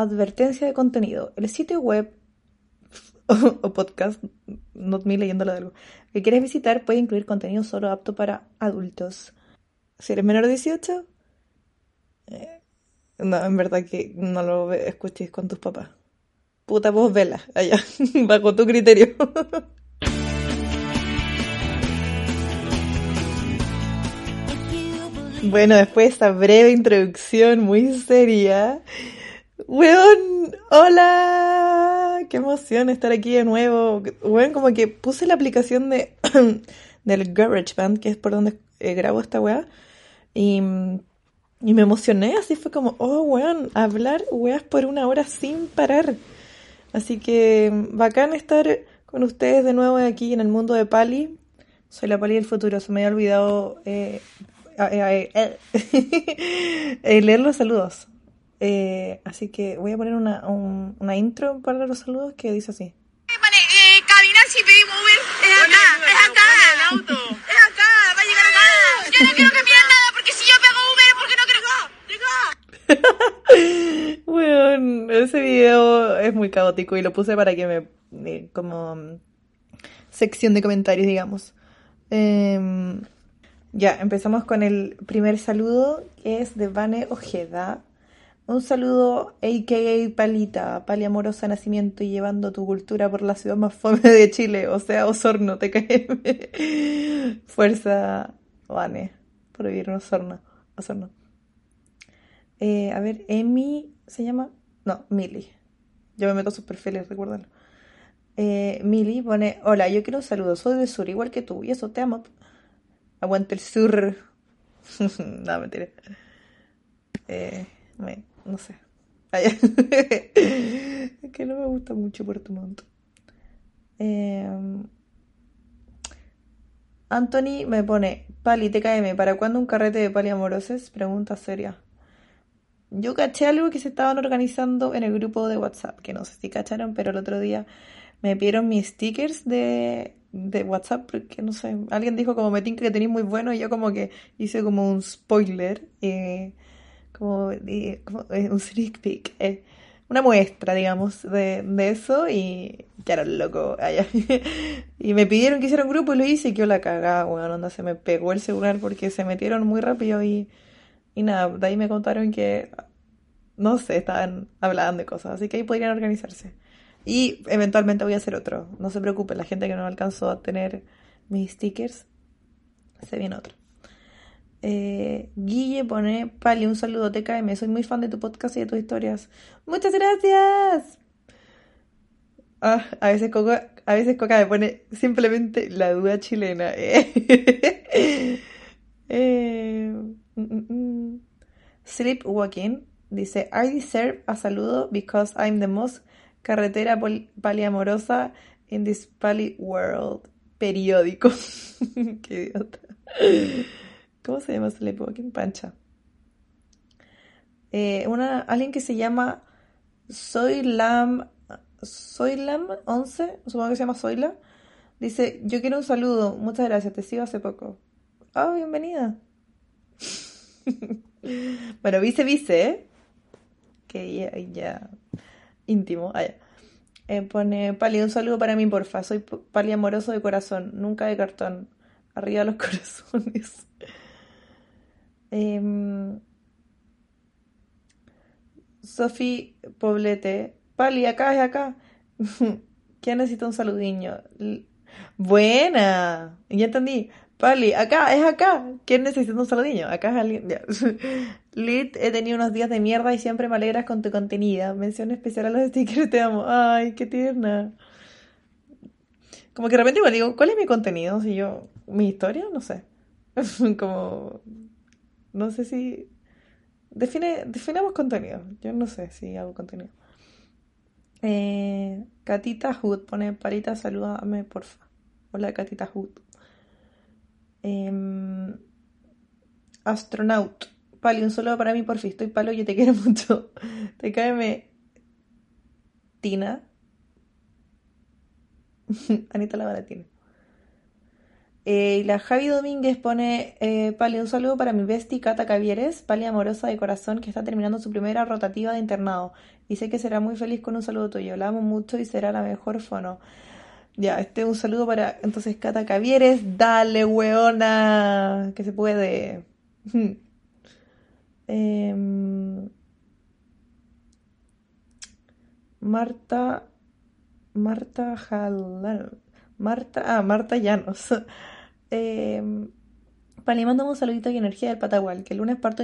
advertencia de contenido. El sitio web o, podcast, not me leyéndolo de algo, que quieres visitar puede incluir contenido solo apto para adultos. Si eres menor de 18, eh, no, en verdad que no lo escuches con tus papás. Puta voz vela, allá, bajo tu criterio. bueno, después de esta breve introducción muy seria, Weón, hola, qué emoción estar aquí de nuevo. Weón, como que puse la aplicación de del GarageBand, que es por donde eh, grabo esta weá, y, y, me emocioné, así fue como, oh weón, hablar weas por una hora sin parar. Así que bacán estar con ustedes de nuevo aquí en el mundo de Pali. Soy la Pali del futuro, se me había olvidado eh, leer los saludos. Eh, así que voy a poner una, un, una intro para los saludos que dice así. Eh, caminar si pedimos Uber. Es acá, es acá. El auto. Es acá, va a llegar acá. Yo no quiero que pidan nada porque si yo pego Uber, porque no quiero. bueno, ese video es muy caótico y lo puse para que me. Eh, como. Mm, sección de comentarios, digamos. Eh, ya, empezamos con el primer saludo, que es de Vane Ojeda. Un saludo, a.k.a. Palita, pali amorosa nacimiento y llevando tu cultura por la ciudad más fome de Chile, o sea, Osorno, te cae. Fuerza, Vane, en Osorno. Osorno. Eh, a ver, Emi, ¿se llama? No, Mili. Yo me meto a sus perfiles, recuérdalo. Eh, Mili pone, hola, yo quiero un saludo, soy de sur, igual que tú, y eso te amo. Aguante el sur. no, mentira. Eh, no sé. es que no me gusta mucho Puerto Montt. Eh, Anthony me pone, Pali, TKM, ¿para cuándo un carrete de pali amoroses? Pregunta seria. Yo caché algo que se estaban organizando en el grupo de WhatsApp, que no sé si cacharon, pero el otro día me pidieron mis stickers de, de WhatsApp, porque no sé, alguien dijo como me que tenéis muy bueno y yo como que hice como un spoiler. Eh, como, eh, un sneak peek, eh, una muestra, digamos, de, de eso y quedaron loco allá. y me pidieron que hiciera un grupo y lo hice y yo la cagaba, bueno, onda, se me pegó el celular porque se metieron muy rápido y, y nada, de ahí me contaron que, no sé, estaban hablando de cosas, así que ahí podrían organizarse. Y eventualmente voy a hacer otro, no se preocupen, la gente que no alcanzó a tener mis stickers, se viene otro. Eh, Guille pone, Pali, un saludo, TKM, soy muy fan de tu podcast y de tus historias. Muchas gracias. Ah, a veces Coca, a veces Coca me pone simplemente la duda chilena. eh, mm, mm, mm. Sleepwalking dice, I deserve a saludo because I'm the most carretera poliamorosa in this pali world. Periódico. Qué idiota. ¿Cómo se llama Sleepwalking? Pancha. Eh, una, alguien que se llama Soylam, Soylam 11, supongo que se llama Soyla, dice, yo quiero un saludo, muchas gracias, te sigo hace poco. Ah, bienvenida. bueno, vice vice, ¿eh? Que ya, íntimo. Ah, eh, pone, Pali, un saludo para mí, porfa. Soy Pali amoroso de corazón, nunca de cartón. Arriba los corazones. Eh, Sofi Poblete. Pali, acá es acá. ¿Quién necesita un saludiño? Buena. Ya entendí. Pali, acá, es acá. ¿Quién necesita un saludiño? Acá es alguien. Lit, he tenido unos días de mierda y siempre me alegras con tu contenido. Mención especial a los stickers, te amo. Ay, qué tierna. Como que de repente igual digo, ¿cuál es mi contenido? Si yo, mi historia, no sé. Como no sé si... Define, definamos contenido. Yo no sé si hago contenido. Eh, Catita Hood pone parita, salúdame, porfa. Hola, Catita Hood. Em, astronaut. Pali, un saludo para mí, porfa. Estoy palo, yo te quiero mucho. Te caeme. Tina. Anita la Tina. Eh, y la Javi Domínguez pone, eh, un saludo para mi bestie Cata Cavieres, Pali amorosa de corazón, que está terminando su primera rotativa de internado. Y sé que será muy feliz con un saludo tuyo. La amo mucho y será la mejor fono. Ya, este un saludo para entonces Cata Cavieres. Dale, weona, que se puede. Em, Marta, Marta Jalal, Marta, ah, Marta Llanos. Eh, Pali, mándame un saludito y energía del Patagual, que el lunes parto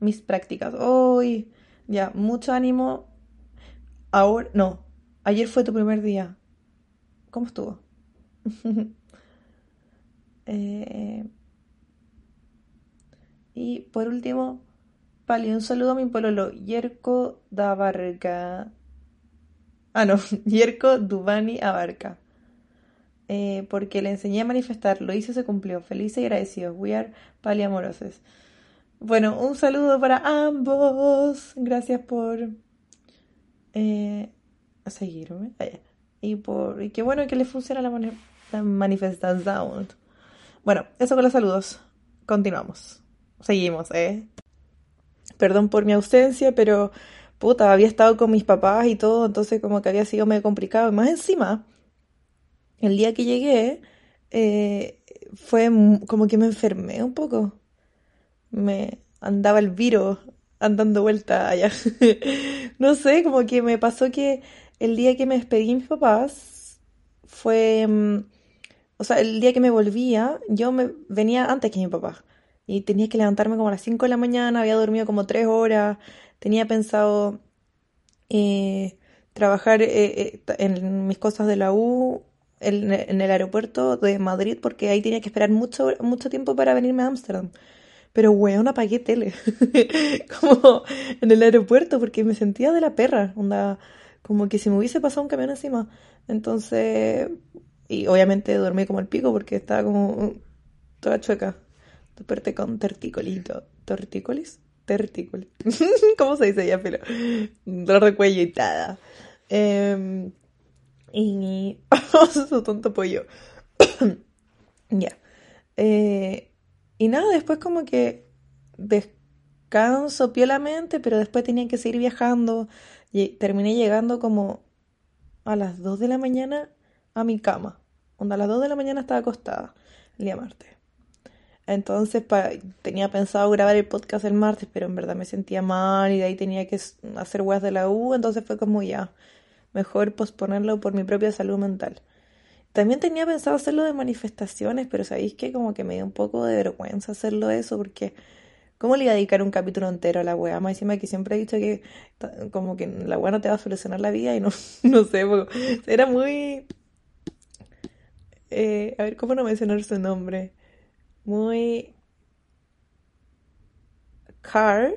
mis prácticas. Hoy, ya, mucho ánimo. Ahora, no, ayer fue tu primer día. ¿Cómo estuvo? Eh, y por último, Pali, un saludo a mi pololo, Yerko da Varga. Ah, no, Yerko Dubani Abarca. Eh, porque le enseñé a manifestar, lo hice, se cumplió. Feliz y agradecido. We are paliamorosos. Bueno, un saludo para ambos. Gracias por eh, seguirme. Ah. Y por y qué bueno que le funciona la, la manifestación. Bueno, eso con los saludos. Continuamos. Seguimos, ¿eh? Perdón por mi ausencia, pero puta, había estado con mis papás y todo, entonces como que había sido medio complicado. Y más encima, el día que llegué, eh, fue como que me enfermé un poco. Me andaba el virus andando vuelta allá. No sé, como que me pasó que el día que me despedí de mis papás fue, mm, o sea, el día que me volvía, yo me venía antes que mi papá. Y tenía que levantarme como a las 5 de la mañana, había dormido como 3 horas, tenía pensado eh, trabajar eh, eh, en mis cosas de la U en, en el aeropuerto de Madrid porque ahí tenía que esperar mucho, mucho tiempo para venirme a Ámsterdam. Pero weón, apagué tele. Como en el aeropuerto porque me sentía de la perra. Onda, como que si me hubiese pasado un camión encima. Entonces, y obviamente dormí como el pico porque estaba como uh, toda chueca. Desperté con torticolito. ¿Tortícolis? Tortícolis. ¿Cómo se dice ya, pero? Dolor de y. Em, y... Su tonto pollo. Ya. Eh, y nada, después como que descanso piolamente, pero después tenía que seguir viajando. Y terminé llegando como a las 2 de la mañana a mi cama. Onda, a las 2 de la mañana estaba acostada el día martes. Entonces pa- tenía pensado grabar el podcast el martes, pero en verdad me sentía mal y de ahí tenía que hacer weas de la U, entonces fue como ya, mejor posponerlo por mi propia salud mental. También tenía pensado hacerlo de manifestaciones, pero sabéis que como que me dio un poco de vergüenza hacerlo eso, porque ¿cómo le iba a dedicar un capítulo entero a la wea? Más encima que siempre he dicho que como que la wea no te va a solucionar la vida y no, no sé, era muy... eh, a ver, ¿cómo no mencionar su nombre? Muy... Car...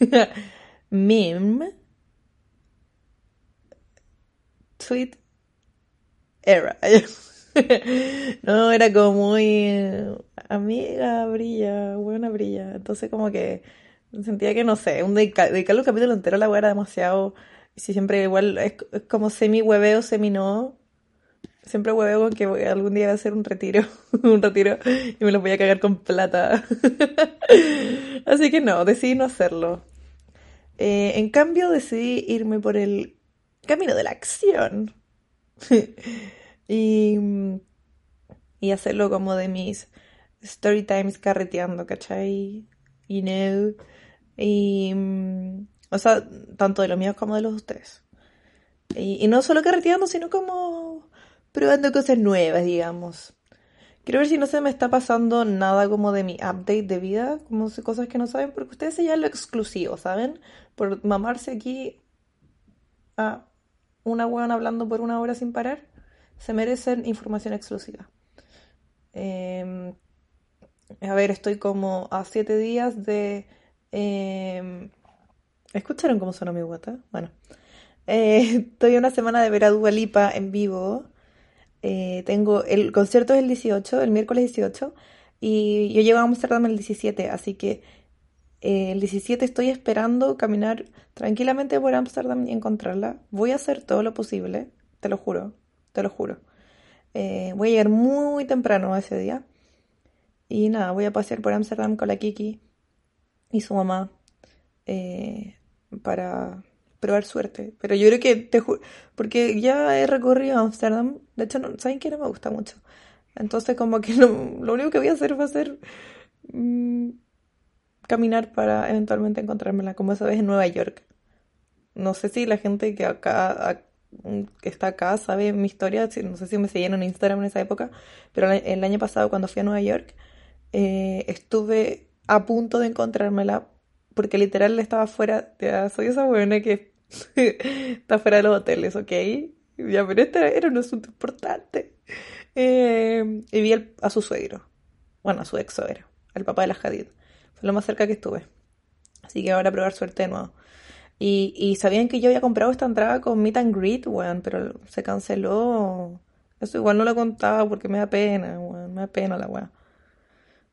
Meme... Tweet era. No, era como muy eh, amiga, brilla, buena brilla. Entonces como que sentía que no sé, un dedica- dedicarle un capítulo entero a la wea era demasiado. Si siempre igual es, como semi hueveo, semi no. Siempre hueveo con que algún día voy a hacer un retiro, un retiro y me lo voy a cagar con plata. Así que no, decidí no hacerlo. Eh, en cambio decidí irme por el camino de la acción. Y, y hacerlo como de mis story times carreteando, ¿cachai? You know. Y, o sea, tanto de los míos como de los de ustedes. Y, y no solo carreteando, sino como probando cosas nuevas, digamos. Quiero ver si no se me está pasando nada como de mi update de vida, como cosas que no saben, porque ustedes llevan lo exclusivo, ¿saben? Por mamarse aquí a una huevona hablando por una hora sin parar, se merecen información exclusiva. Eh, a ver, estoy como a siete días de... eh, ¿escucharon cómo sonó mi guata? Bueno, eh, estoy una semana de ver a Dua Lipa en vivo. Eh, tengo el concierto es el 18, el miércoles 18, y yo llego a Amsterdam el 17, así que eh, el 17 estoy esperando caminar tranquilamente por Ámsterdam y encontrarla. Voy a hacer todo lo posible, te lo juro, te lo juro. Eh, voy a llegar muy temprano ese día. Y nada, voy a pasear por Amsterdam con la Kiki y su mamá eh, para probar suerte. Pero yo creo que te juro, porque ya he recorrido Amsterdam, de hecho, no, ¿saben qué? No me gusta mucho. Entonces como que lo, lo único que voy a hacer va a ser mm, caminar para eventualmente encontrármela, como esa vez en Nueva York. No sé si la gente que acá que está acá sabe mi historia, no sé si me seguían en Instagram en esa época, pero el año pasado cuando fui a Nueva York eh, estuve a punto de encontrármela porque literal estaba fuera, ya, soy esa buena que está fuera de los hoteles, ¿ok? Ya, pero este era un asunto importante. Eh, y vi a su suegro, bueno, a su ex suegro, al papá de la Jadid. Lo más cerca que estuve. Así que ahora probar suerte de nuevo. Y, sabían que yo había comprado esta entrada con Meet and Greet, weón, pero se canceló. Eso igual no lo contaba porque me da pena, weón, me da pena la weón.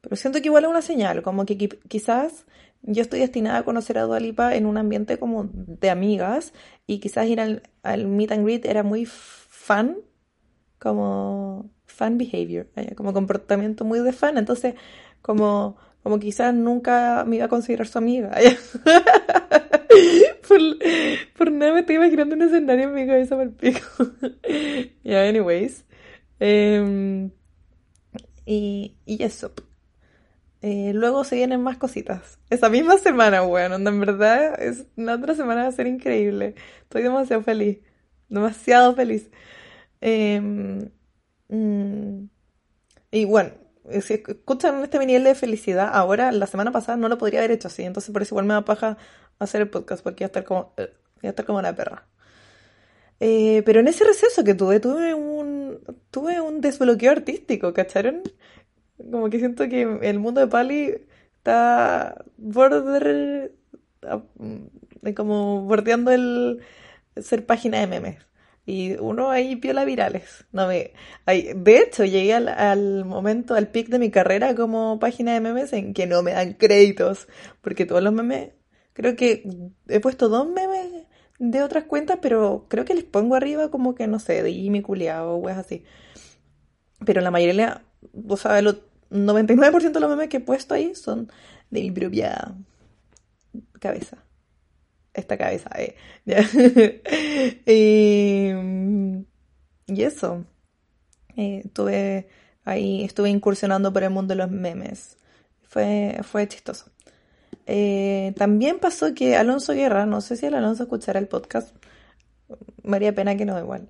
Pero siento que igual es una señal, como que quizás yo estoy destinada a conocer a Dualipa en un ambiente como de amigas y quizás ir al, al meet and greet era muy fan, como fan behavior, como comportamiento muy de fan, entonces como, como quizás nunca me iba a considerar su amiga. por, nada me estoy imaginando un escenario en mi cabeza por pico. Ya, anyways. Em, y, y eso. Eh, luego se vienen más cositas. Esa misma semana, bueno, en verdad, es, la otra semana va a ser increíble. Estoy demasiado feliz. Demasiado feliz. Em, mm, y bueno, si escuchan este nivel de felicidad, ahora, la semana pasada no lo podría haber hecho así, entonces por eso igual me da paja hacer el podcast, porque iba a estar como, eh, a estar como la perra. Eh, pero en ese receso que tuve, tuve un, tuve un desbloqueo artístico, ¿cacharon? Como que siento que el mundo de Pali está border, mm, como bordeando el ser página de memes. Y uno ahí piola virales. No me, de hecho, llegué al, momento, al pic de mi carrera como página de memes en que no me dan créditos. Porque todos los memes, creo que he puesto dos memes de otras cuentas, pero creo que les pongo arriba como que, no sé, de Jimmy culiao o así. Pero la mayoría, o sea, el 99% de los memes que he puesto ahí son de mi propia cabeza esta cabeza. Eh. y, eso. Eh, tuve ahí, estuve incursionando por el mundo de los memes. Fue, fue chistoso. Eh, también pasó que Alonso Guerra, no sé si el Alonso escuchará el podcast, María Pena que no, da igual.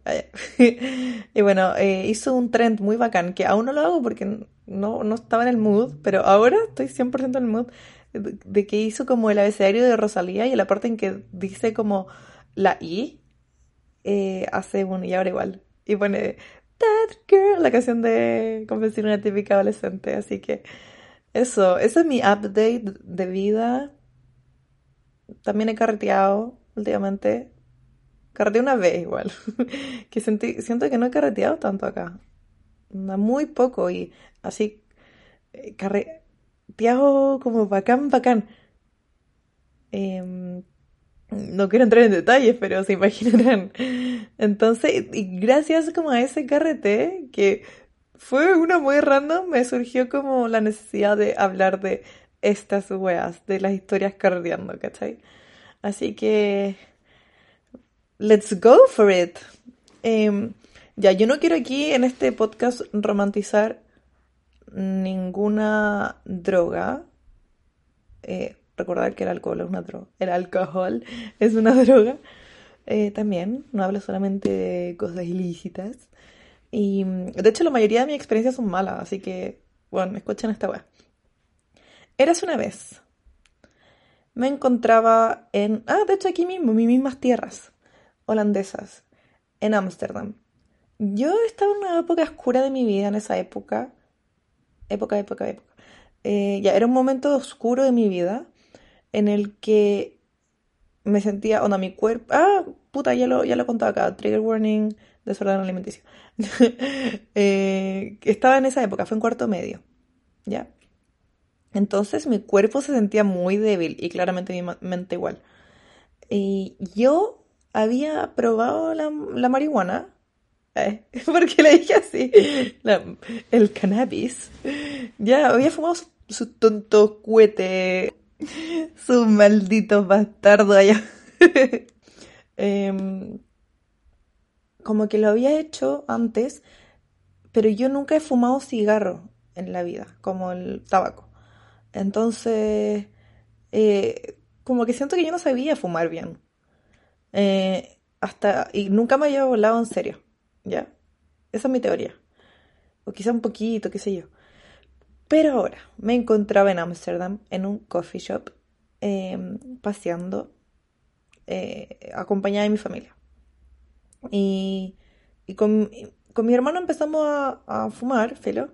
y bueno, eh, hizo un trend muy bacán, que aún no lo hago porque no, no estaba en el mood, pero ahora estoy 100% en el mood de que hizo como el abecedario de Rosalía y la parte en que dice como la I, eh, hace un y ahora igual. Y pone That Girl, la canción de convencer una típica adolescente. Así que eso, ese es mi update de vida. También he carreteado últimamente. Carreteé una vez igual. que sentí, siento que no he carreteado tanto acá. Muy poco y así eh, carre Como bacán, bacán. Em, no quiero entrar en detalles, pero se imaginarán. Entonces, y gracias como a ese carrete, que fue una muy random, me surgió como la necesidad de hablar de estas weas, de las historias carreteando, ¿cachai? Así que, let's go for it. Em, ya, yo no quiero aquí en este podcast romantizar ninguna droga. Eh, recordar que el alcohol es una droga. El alcohol es una droga. Eh, también, no hablo solamente de cosas ilícitas. Y de hecho, la mayoría de mis experiencias son malas, así que, bueno, escuchen esta weá. Eras una vez. Me encontraba en. Ah, de hecho, aquí mismo, mis mismas tierras holandesas, en Ámsterdam. Yo estaba en una época oscura de mi vida en esa época época, época, época. Eh, ya era un momento oscuro de mi vida en el que me sentía, onda, mi cuerpo, ah, puta, ya lo, ya lo contaba acá, trigger warning, desorden alimenticio. eh, estaba en esa época, fue en cuarto medio, ¿ya? Entonces mi cuerpo se sentía muy débil y claramente mi mente igual. Y yo había probado la, marihuana porque le dije así. El cannabis. Ya había fumado su, su tonto cuete. Su maldito bastardo allá. Em, como que lo había hecho antes, pero yo nunca he fumado cigarro en la vida, como el tabaco. Entonces, eh, como que siento que yo no sabía fumar bien. Eh, hasta, y nunca me había volado en serio, Esa es mi teoría. O quizá un poquito, qué sé yo. Pero ahora me encontraba en Ámsterdam, en un coffee shop, eh, paseando, eh, acompañada de mi familia. Y, con mi hermano empezamos a, a fumar, filo.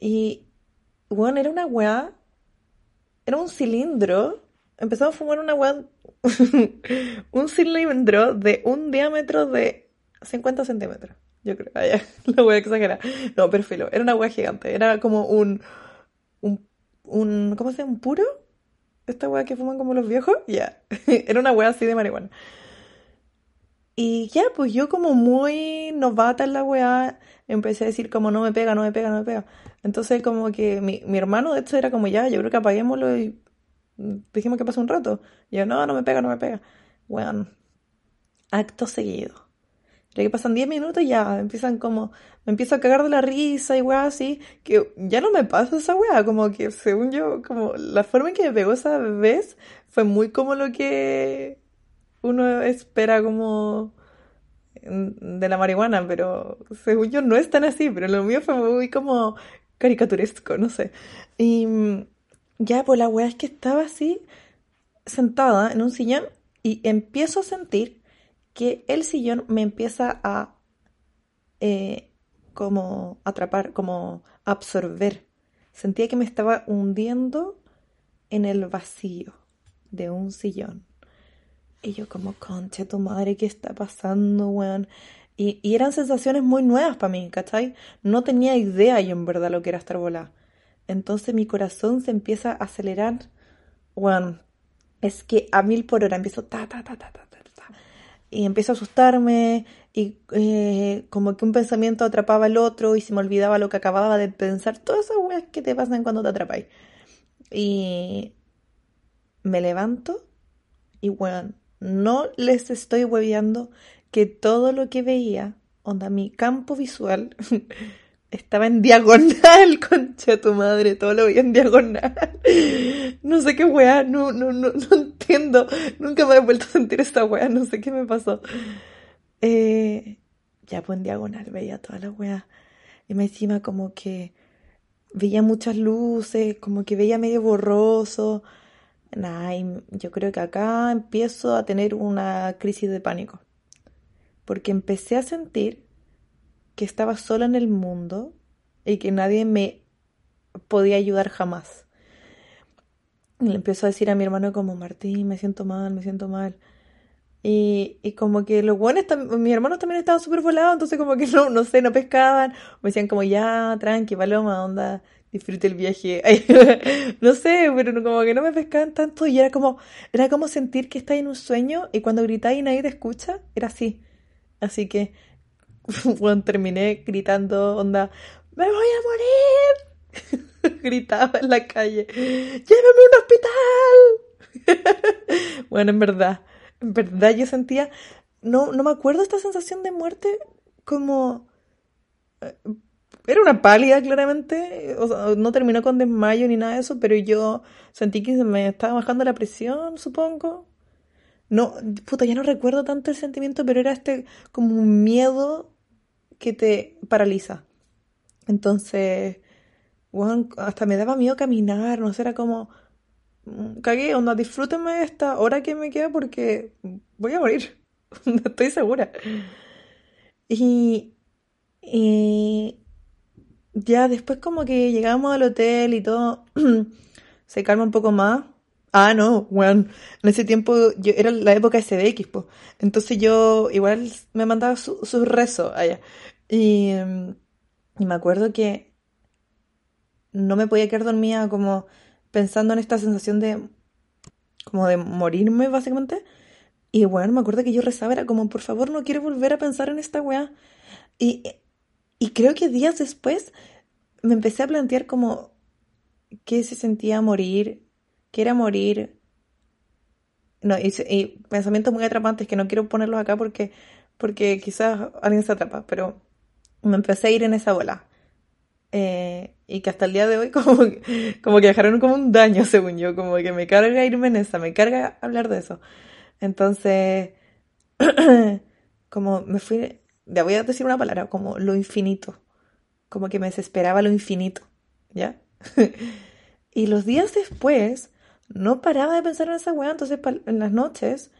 Y, bueno, era una weá, era un cilindro. Empezamos a fumar una weá, un cilindro de un diámetro de 50 centímetros. Yo creo, ah, la weá exagerada. No, pero filo, era una weá gigante. Era como un, un, un, ¿cómo se llama? ¿Un puro? Esta weá que fuman como los viejos. Ya, era una weá así de marihuana. Y ya, pues yo como muy novata en la weá, empecé a decir como no me pega, no me pega, no me pega. Entonces como que mi, mi hermano de hecho era como ya, yo creo que apaguémoslo y dijimos que pase un rato. Y yo, no, no me pega, no me pega. Bueno, acto seguido. Ya que pasan 10 minutos ya empiezan como, me empiezo a cagar de la risa y weá así, que ya no me pasa esa weá, como que según yo, como la forma en que me pegó esa vez fue muy como lo que uno espera como de la marihuana, pero según yo no es tan así, pero lo mío fue muy como caricaturesco, no sé. Y ya, pues la weá es que estaba así, sentada en un sillón y empiezo a sentir que el sillón me empieza a eh, como atrapar, como absorber. Sentía que me estaba hundiendo en el vacío de un sillón. Y yo como, concha tu madre, ¿qué está pasando, weón? Y, y eran sensaciones muy nuevas para mí, ¿cachai? No tenía idea yo en verdad lo que era estar volada. Entonces mi corazón se empieza a acelerar, weón. Es que a mil por hora empiezo ta, ta, ta, ta, ta. Y empiezo a asustarme y eh, como que un pensamiento atrapaba al otro y se me olvidaba lo que acababa de pensar. Todas esas weas que te pasan cuando te atrapáis. Y me levanto y, weón, no les estoy hueveando que todo lo que veía, onda, mi campo visual, estaba en diagonal, concha tu madre, todo lo veía en diagonal. No sé qué weá, no, no, no, no entiendo. Nunca me he vuelto a sentir esta weá, no sé qué me pasó. Eh, ya pues en diagonal veía toda la weá. Y me encima como que veía muchas luces, como que veía medio borroso. Nah, yo creo que acá empiezo a tener una crisis de pánico. Porque empecé a sentir que estaba sola en el mundo y que nadie me podía ayudar jamás. Y le empiezo a decir a mi hermano como, Martín, me siento mal, me siento mal. Y, y como que los buenos, mis hermanos también estaban súper volados, entonces como que no, no sé, no pescaban. Me decían como, ya, tranqui, paloma, onda, disfrute el viaje. No sé, pero como que no me pescaban tanto y era como, era como sentir que estás en un sueño y cuando gritáis y nadie te escucha, era así. Así que, bueno, terminé gritando, onda, ¡me voy a morir! Gritaba en la calle, ¡llévame a un hospital! Bueno, en verdad, en verdad yo sentía, no, no me acuerdo esta sensación de muerte como... eh, Era una pálida, claramente, no terminó con desmayo ni nada de eso, pero yo sentí que se me estaba bajando la presión, supongo. No, puta, ya no recuerdo tanto el sentimiento, pero era este como un miedo que te paraliza. Entonces, hasta me daba miedo caminar, no sé, era como, mm, cagué, onda, disfrútenme esta hora que me queda porque voy a morir, estoy segura. Y, y ya después como que llegamos al hotel y todo se calma un poco más. Ah, no, weón. En ese tiempo yo era la época de CBX, pues. Entonces yo igual me mandaba su- sus rezos allá. Y, em, y me acuerdo que no me podía quedar dormida como pensando en esta sensación de como de morirme básicamente. Y bueno, me acuerdo que yo rezaba, era como, por favor, no quiero volver a pensar en esta weá. Y, y creo que días después me empecé a plantear como qué se sentía morir, qué era morir. No, y, y pensamientos muy atrapantes que no quiero ponerlos acá porque, porque quizás alguien se atrapa, pero me empecé a ir en esa bola. Eh, y que hasta el día de hoy como, como que dejaron como un daño, según yo, como que me carga irme en esa, me carga hablar de eso. Entonces, como me fui, ya voy a decir una palabra, como lo infinito, como que me desesperaba lo infinito, ¿ya? y los días después, no paraba de pensar en esa weá, entonces en las noches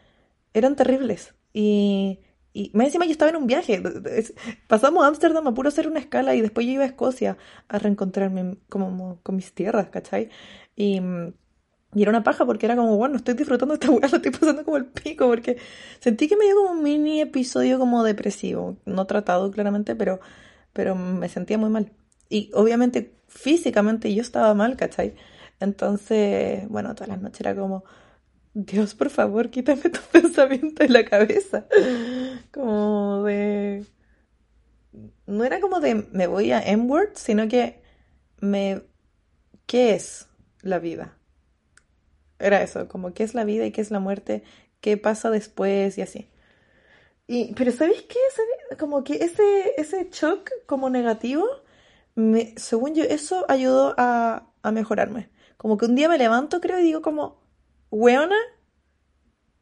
eran terribles. Y y más encima yo estaba en un viaje. Pasamos a Ámsterdam a puro hacer una escala y después yo iba a Escocia a reencontrarme como con mis tierras, ¿cachai? Y, y era una paja porque era como, bueno, estoy disfrutando esta weá, lo estoy pasando como el pico porque sentí que me dio como un mini episodio como depresivo. No tratado claramente, pero, pero me sentía muy mal. Y obviamente físicamente yo estaba mal, ¿cachai? Entonces, bueno, todas las noches era como Dios, por favor, quítame tus pensamientos de la cabeza. Como de... No era como de me voy a M-word, sino que me... ¿Qué es la vida? Era eso, como qué es la vida y qué es la muerte, qué pasa después y así. Y, pero ¿sabéis qué? Como que ese, ese shock como negativo, según yo, eso ayudó a, a mejorarme. Como que un día me levanto, creo, y digo como, weona,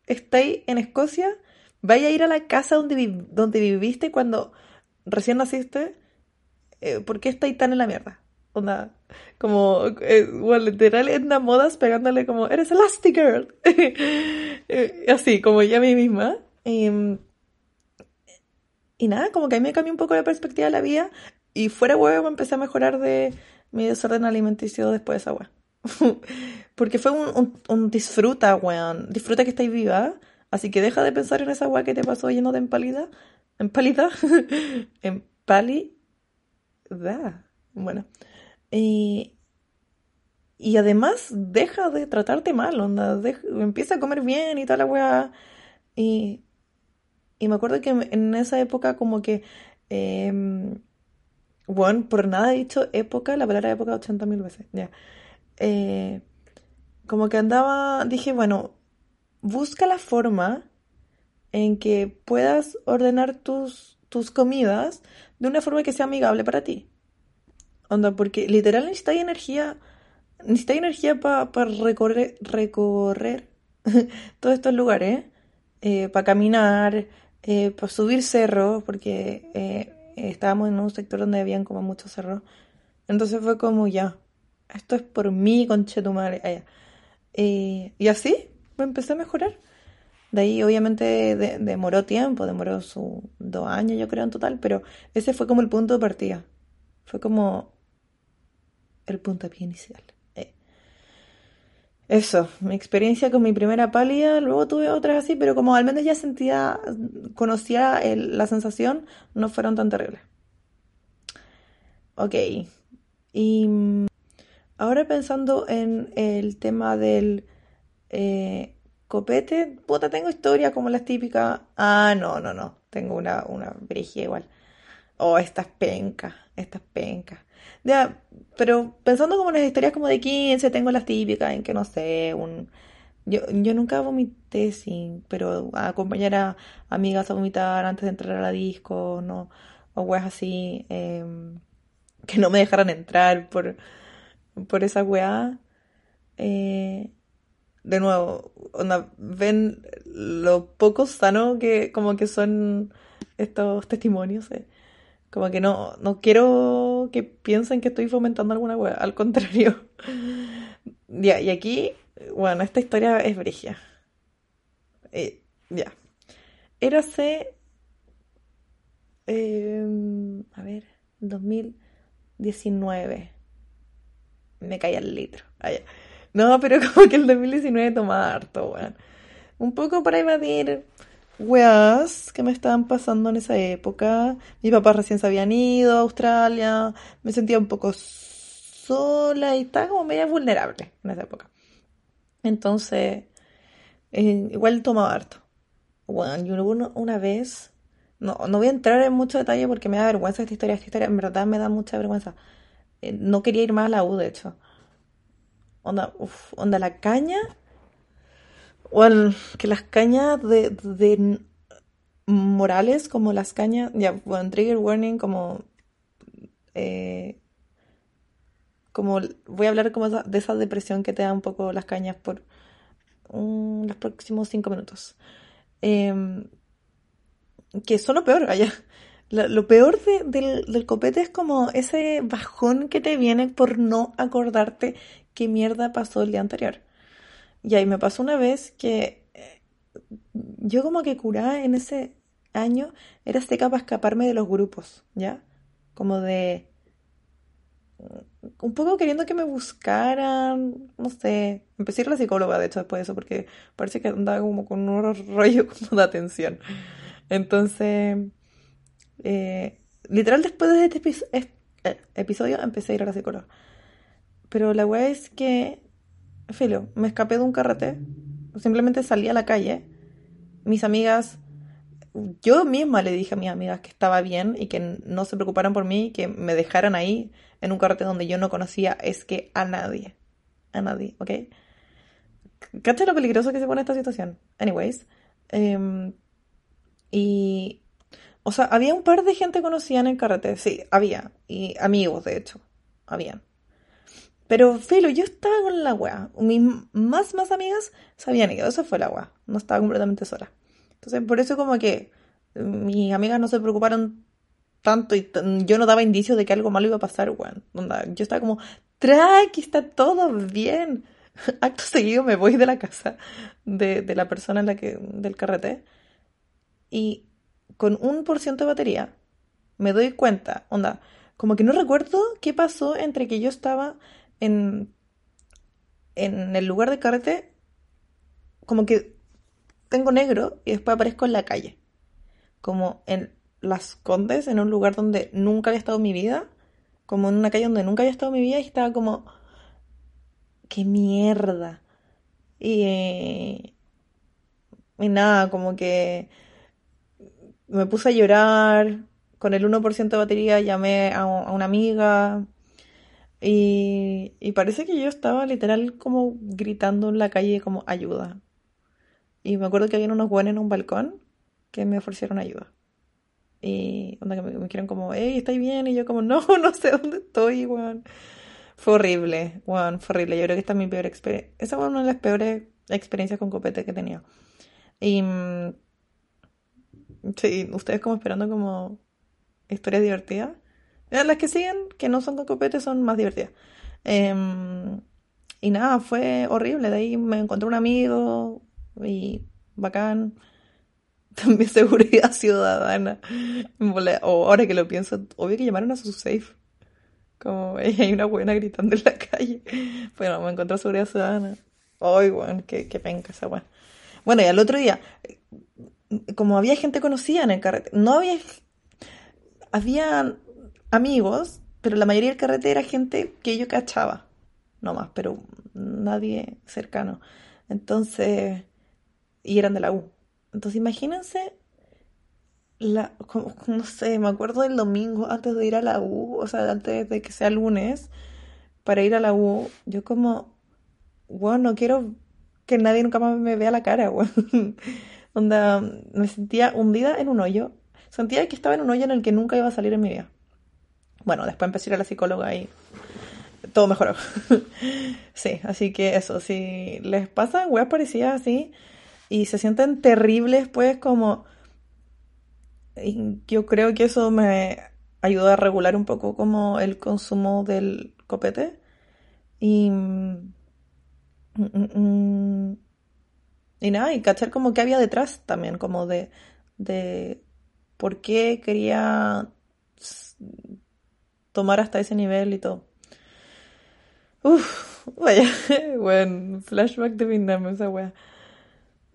estáis en Escocia, vaya a ir a la casa donde, donde viviste cuando recién naciste, eh, ¿por qué estáis tan en la mierda? Onda, como, eh, bueno, literal, Edna Modas pegándole como, eres Elastigirl. Eh, así, como ya a mí misma. Em, y nada, como que a mí me cambió un poco la perspectiva de la vida y fuera huevo empecé a mejorar de mi desorden alimenticio después de esa hueá. Porque fue un, un, disfruta, weón. Disfruta que estáis viva. Así que deja de pensar en esa weá que te pasó lleno de empalida. Empalida. Empalida. Bueno. Y, y además deja de tratarte mal, onda. empieza a comer bien y toda la weá. Y, y me acuerdo que en esa época como que... bueno, em, por nada he dicho época, la palabra época 80 mil veces. Ya. Eh, como que andaba, dije, bueno, busca la forma en que puedas ordenar tus, tus comidas de una forma que sea amigable para ti. Onda, porque literal necesitas energía, energía para recorrer, recorrer todos estos lugares, eh, para caminar, eh, para subir cerros, porque estábamos en un sector donde habían como muchos cerros. Entonces fue como ya, esto es por mí, conchetumare. Allá. Eh, y así me empecé a mejorar. De ahí obviamente demoró tiempo, demoró sus dos años yo creo en total, pero ese fue como el punto de partida. Fue como el punto pie inicial. Eh. Eso, mi experiencia con mi primera pálida, luego tuve otras así, pero como al menos ya sentía, conocía la sensación, no fueron tan terribles. Ok, y Ahora pensando en el tema del eh, copete, puta, tengo historia como las típicas. Ah, no, no, no. Tengo una, una igual. Oh, estas pencas, estas pencas. Ya, pero pensando como en las historias como de 15, tengo las típicas en que no sé, un. Yo, yo nunca vomité sin, pero acompañar a amigas a vomitar antes de entrar a la disco, no, o weas así, em, que no me dejaran entrar por por esa weá. Eh, de nuevo, ven lo poco sano que como que son estos testimonios. Eh. Como que no, no quiero que piensen que estoy fomentando alguna weá, al contrario. ya, y aquí, bueno, esta historia es brigia. Eh, ya. Érase. Eh, a ver, 2019 me caía el litro. no, pero como que el 2019 tomaba harto, weón. Un poco para evadir weas que me estaban pasando en esa época. Mis papás recién se habían ido a Australia. Me sentía un poco sola y estaba como media vulnerable en esa época. Entonces, eh, igual tomaba harto. Bueno, yo una, una vez, No, no voy a entrar en mucho detalle porque me da vergüenza esta historia. Esta historia en verdad me da mucha vergüenza. Eh, no quería ir más a la U, de hecho. Onda, uf, onda la caña. Bueno, que las cañas de, de morales, como las cañas, ya, bueno, trigger warning, como eh, como voy a hablar como de esa depresión que te da un poco las cañas por um, los próximos cinco minutos. Em, que son lo peor, allá. Lo, peor del, del, copete es como ese bajón que te viene por no acordarte qué mierda pasó el día anterior. Y ahí me pasó una vez que eh, yo como que curaba en ese año era seca para escaparme de los grupos, ¿ya? Como de un poco queriendo que me buscaran, no sé, empecé a ir la psicóloga de hecho después de eso porque parece que andaba como con un rollo como de atención. Entonces, eh, literal después de este eh, episodio empecé a ir a la psicóloga. Pero la weá es que, filo, me escapé de un carrete, simplemente salí a la calle, mis amigas yo misma le dije a mis amigas que estaba bien y que no se preocuparan por mí, que me dejaran ahí en un carrete donde yo no conocía es que a nadie. A nadie, ¿ok? ¿Cacha lo peligroso que se pone esta situación? Anyways. Em, y. O sea, había un par de gente conocida en el carrete. Sí, había. Y amigos, de hecho. Habían. Pero, filo, yo estaba con la wea. Mis más, más amigas sabían que Eso fue la wea. No estaba completamente sola. Entonces, por eso como que mis amigas no se preocuparon tanto y yo no daba indicios de que algo malo iba a pasar, weón. Yo estaba como, que está todo bien. Acto seguido me voy de la casa de, de la persona en la que, del carrete y con un por ciento de batería me doy cuenta, onda, como que no recuerdo qué pasó entre que yo estaba en, en el lugar de carrete, como que tengo negro y después aparezco en la calle. Como en Las Condes, en un lugar donde nunca había estado mi vida. Como en una calle donde nunca había estado en mi vida y estaba como... ¡Qué mierda! Y... Y nada, como que... Me puse a llorar. Con el 1% de batería llamé a, una amiga. Y, parece que yo estaba literal como gritando en la calle como ayuda. Y me acuerdo que había unos buenos en un balcón que me ofrecieron ayuda. Y onda que me, dijeron como, hey, ¿estáis bien? Y yo como, no, no sé dónde estoy, weón. Fue horrible, weón, fue horrible. Yo creo que esta es mi peor experiencia. Esa fue una de las peores experiencias con copete que he tenido. Y... Sí, ustedes como esperando como historias divertidas. Las que siguen, que no son con copete, son más divertidas. Em, y nada, fue horrible. De ahí me encontré un amigo, y bacán. También seguridad ciudadana. O ahora que lo pienso, obvio que llamaron a su safe. Como hay una buena gritando en la calle. Bueno, me encontró seguridad ciudadana. Ay, bueno, qué, qué penca esa weón. Bueno, y al otro día, como había gente conocida en el carrete, no había. Había amigos, pero la mayoría del carrete era gente que yo cachaba. No más, pero nadie cercano. Entonces y eran de la U. Entonces imagínense, la, no sé, me acuerdo del domingo antes de ir a la U, o sea, antes de que sea lunes, para ir a la U, yo como, bueno, no quiero que nadie nunca más me vea la cara, weón. Onda, me sentía hundida en un hoyo. Sentía que estaba en un hoyo en el que nunca iba a salir en mi vida. Bueno, después empecé a ir a la psicóloga y todo mejoró. sí, así que eso, si les pasa weas parecidas así, y se sienten terribles, pues como... yo creo que eso me ayudó a regular un poco como el consumo del copete. Y... Mm, mm, mm, y nada, y cachar como que había detrás también, como de, de por qué quería tomar hasta ese nivel y todo. Uf, vaya, buen flashback de Vietnam esa wea.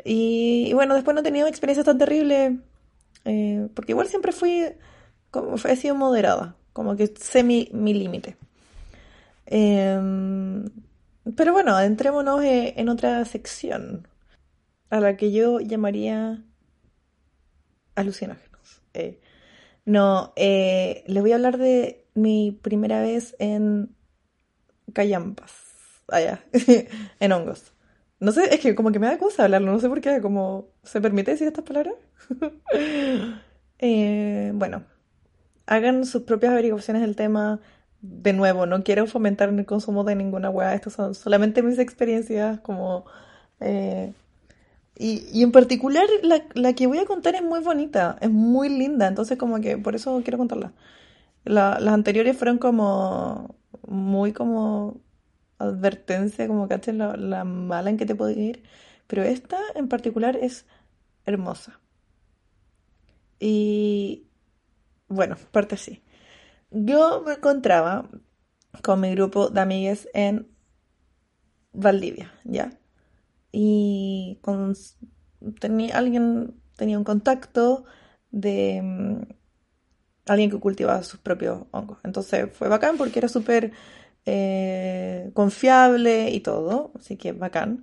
Y, bueno, después no he tenido experiencias tan terribles, eh, porque igual siempre fui, como, he sido moderada, como que sé mi, límite. Em, pero bueno, adentrémonos eh, en otra sección, a la que yo llamaría alucinógenos. Eh, no, eh, les voy a hablar de mi primera vez en Cayampas, allá, en hongos. No sé, es que como que me da cosa hablarlo, no sé por qué, como, ¿se permite decir estas palabras? Eh, bueno, hagan sus propias averiguaciones del tema. De nuevo, no quiero fomentar el consumo de ninguna weá, estas son solamente mis experiencias como... eh, y, y en particular la, la que voy a contar es muy bonita, es muy linda, entonces como que por eso quiero contarla. La- las anteriores fueron como muy como advertencia, como caché la, la mala en que te puede ir, pero esta en particular es hermosa. Y bueno, parte así. Yo me encontraba con mi grupo de amigues en Valdivia, ¿ya? Y tenía, alguien tenía un contacto de mm, alguien que cultivaba sus propios hongos. Entonces fue bacán porque era súper eh, confiable y todo, así que bacán.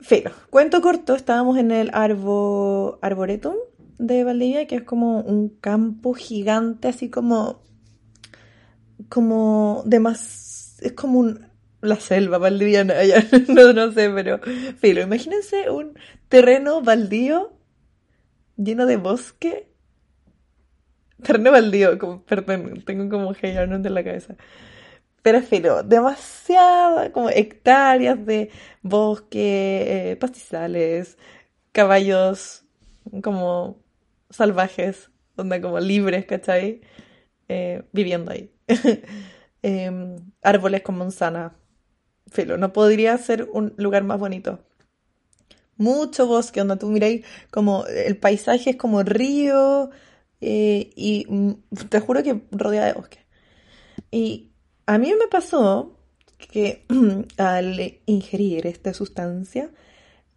Filo, cuento corto, estábamos en el Arbo, Arboretum de Valdivia, que es como un campo gigante, así como, como de más, es como un, la selva valdiviana, allá, no, no sé, pero filo, imagínense un terreno baldío lleno de bosque, terreno baldío, perdón, tengo como Hey Arnold en la cabeza. Pero filo, demasiadas como hectáreas de bosque, eh, pastizales, caballos como salvajes, onda como libres, ¿cachai? Eh, viviendo ahí. Em, árboles con manzana. No podría ser un lugar más bonito. Mucho bosque, donde tú miráis como el paisaje es como río eh, y mm, te juro que rodea de bosque. Y a mí me pasó que al ingerir esta sustancia,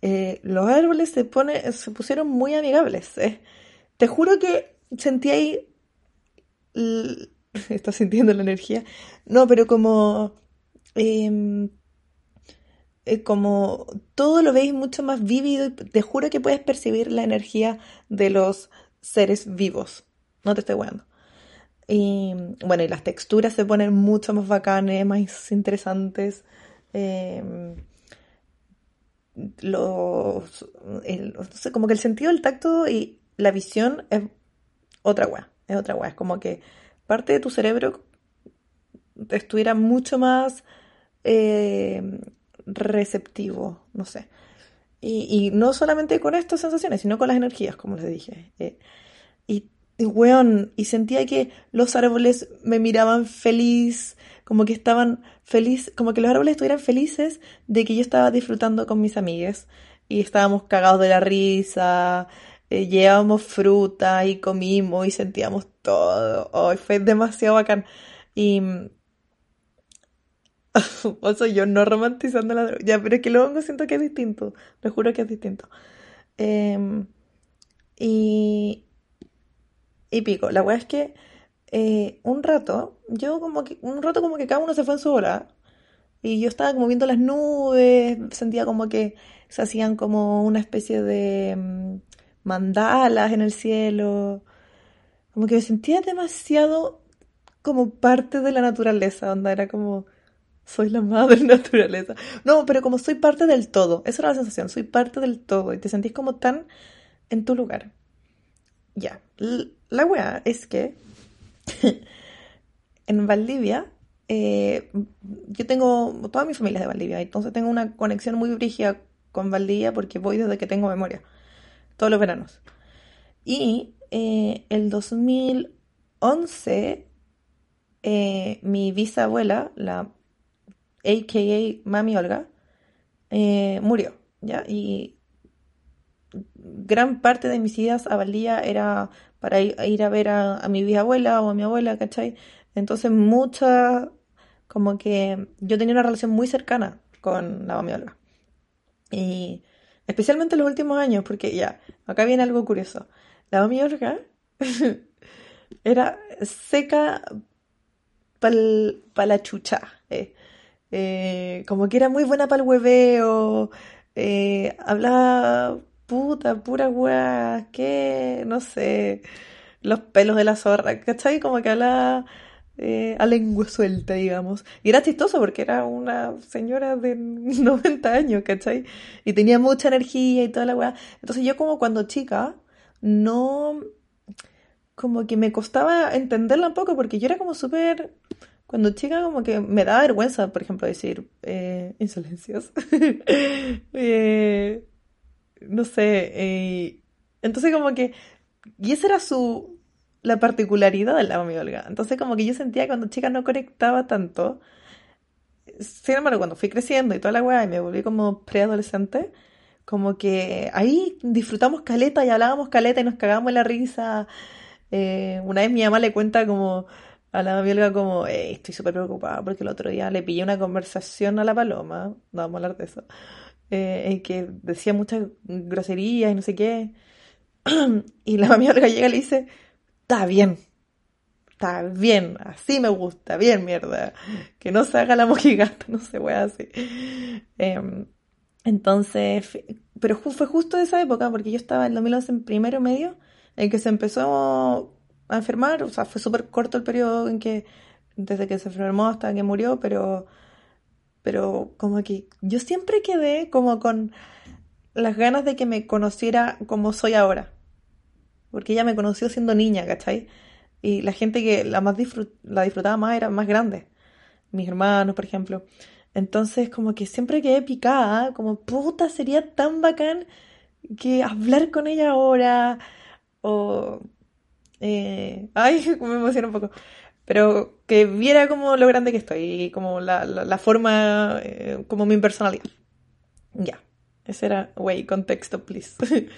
eh, los árboles se, pone, se pusieron muy amigables. eh. Te juro que sentí ahí... ¿Estás sintiendo la energía? No, pero como... em, eh, como todo lo veis mucho más vívido te juro que puedes percibir la energía de los seres vivos. No te estoy weando. Y bueno, y las texturas se ponen mucho más bacanes, más interesantes. Eh, los, el- no sé, como que el sentido del tacto y la visión es otra weá, es otra weá. Es como que parte de tu cerebro estuviera mucho más eh, receptivo, no sé. Y, y no solamente con estas sensaciones, sino con las energías, como les dije. Eh, y, y y sentía que los árboles me miraban feliz, como que estaban feliz, como que los árboles estuvieran felices de que yo estaba disfrutando con mis amigas. Y estábamos cagados de la risa, eh, llevábamos fruta y comimos y sentíamos todo. Ay, fue demasiado bacán. Y o soy yo no romantizando la droga. Ya, pero es que luego me siento que es distinto. Te juro que es distinto. Em, y, y pico, la weá es que eh, un rato, yo como que, un rato como que cada uno se fue en su hora. Y yo estaba como viendo las nubes, sentía como que se hacían como una especie de mm, mandalas en el cielo. Como que me sentía demasiado como parte de la naturaleza, onda era como, soy la madre naturaleza. No, pero como soy parte del todo, esa era la sensación, soy parte del todo y te sentís como tan en tu lugar. Ya, la weá es que en Valdivia, eh, yo tengo, toda mi familia es de Valdivia, entonces tengo una conexión muy brígida con Valdivia porque voy desde que tengo memoria, todos los veranos. Y eh, el 2011, eh, mi bisabuela, la AKA Mami Olga, eh, murió, ¿ya? Y gran parte de mis idas a Valdivia era para ir, a ver a, a mi bisabuela o a mi abuela, ¿cachai? Entonces mucha, como que yo tenía una relación muy cercana con la Mami Olga. Y especialmente en los últimos años, porque ya, acá viene algo curioso. La Mami Olga era seca para la chucha. eh. Eh, como que era muy buena para el hueveo, eh, hablaba puta, pura weá, que, no sé, los pelos de la zorra, ¿cachai? Como que hablaba eh, a lengua suelta, digamos. Y era chistoso porque era una señora de 90 años, ¿cachai? Y tenía mucha energía y toda la weá. Entonces yo como cuando chica, no... Como que me costaba entenderla un poco porque yo era como súper... Cuando chica como que me daba vergüenza, por ejemplo, decir eh, insolencias. eh, no sé. Eh, entonces como que... Y esa era su... La particularidad de la mami Olga. Entonces como que yo sentía que cuando chica no conectaba tanto. Sin embargo, cuando fui creciendo y toda la weá y me volví como preadolescente, como que ahí disfrutamos caleta y hablábamos caleta y nos cagábamos la risa. Una vez mi mamá le cuenta como a la bióloga como, estoy súper preocupada porque el otro día le pillé una conversación a la paloma, no vamos a hablar de eso, eh, en que decía muchas groserías y no sé qué. y la bióloga llega y le dice, está bien, está bien, así me gusta, bien mierda, que no se haga la mojigata, no se wea así. Em, entonces, pero fue justo esa época, porque yo estaba en 2011 en primero medio, en que se empezó a enfermar, o sea, fue súper corto el periodo en que, desde que se enfermó hasta que murió, pero, pero como que yo siempre quedé como con las ganas de que me conociera como soy ahora, porque ella me conoció siendo niña, ¿cachai? Y la gente que la más la disfrutaba más era más grande, mis hermanos, por ejemplo. Entonces, como que siempre quedé picada, como puta, sería tan bacán que hablar con ella ahora, o eh, ay, me emociona un poco. Pero que viera como lo grande que estoy, como la, la, forma, eh, como mi personalidad. Ya, ese era, wey, contexto, please.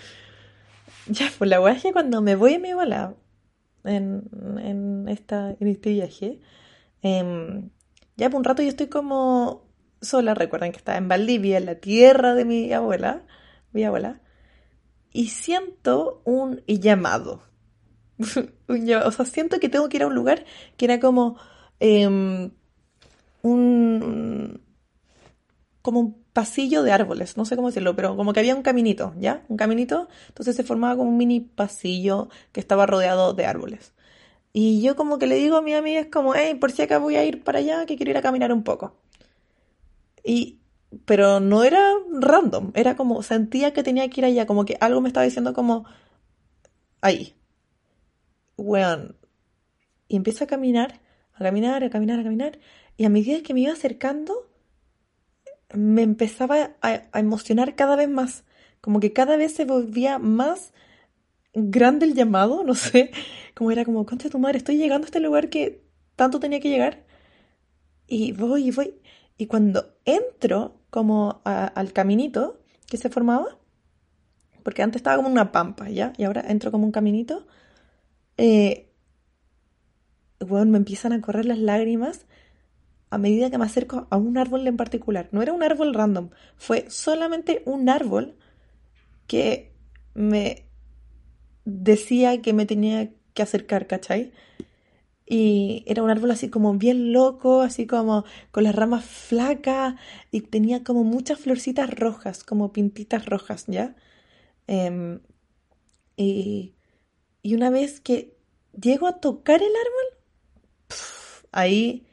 ya, pues la es que cuando me voy a mi bola en, en, esta, en este viaje, em, ya por un rato yo estoy como sola, recuerden que estaba en Valdivia, en la tierra de mi abuela, mi abuela, y siento un llamado o sea, siento que tengo que ir a un lugar que era como em, un como un pasillo de árboles, no sé cómo decirlo, pero como que había un caminito, ¿ya? Un caminito, entonces se formaba como un mini pasillo que estaba rodeado de árboles. Y yo como que le digo a mi amiga, es como, hey, por si acá voy a ir para allá, que quiero ir a caminar un poco. Y, pero no era random, era como, sentía que tenía que ir allá, como que algo me estaba diciendo como, ahí, weón. Y empiezo a caminar, a caminar, a caminar, a caminar. Y a medida que me iba acercando, me empezaba a, emocionar cada vez más. Como que cada vez se volvía más grande el llamado, no sé. Como era como, concha tu madre, estoy llegando a este lugar que tanto tenía que llegar. Y voy y voy. Y cuando entro como al caminito que se formaba, porque antes estaba como una pampa, ¿ya? Y ahora entro como un caminito eh, bueno, me empiezan a correr las lágrimas a medida que me acerco a un árbol en particular. No era un árbol random, fue solamente un árbol que me decía que me tenía que acercar, ¿cachai? Y era un árbol así como bien loco, así como con las ramas flacas y tenía como muchas florcitas rojas, como pintitas rojas, ¿ya? Em, y y una vez que llego a tocar el árbol, ahí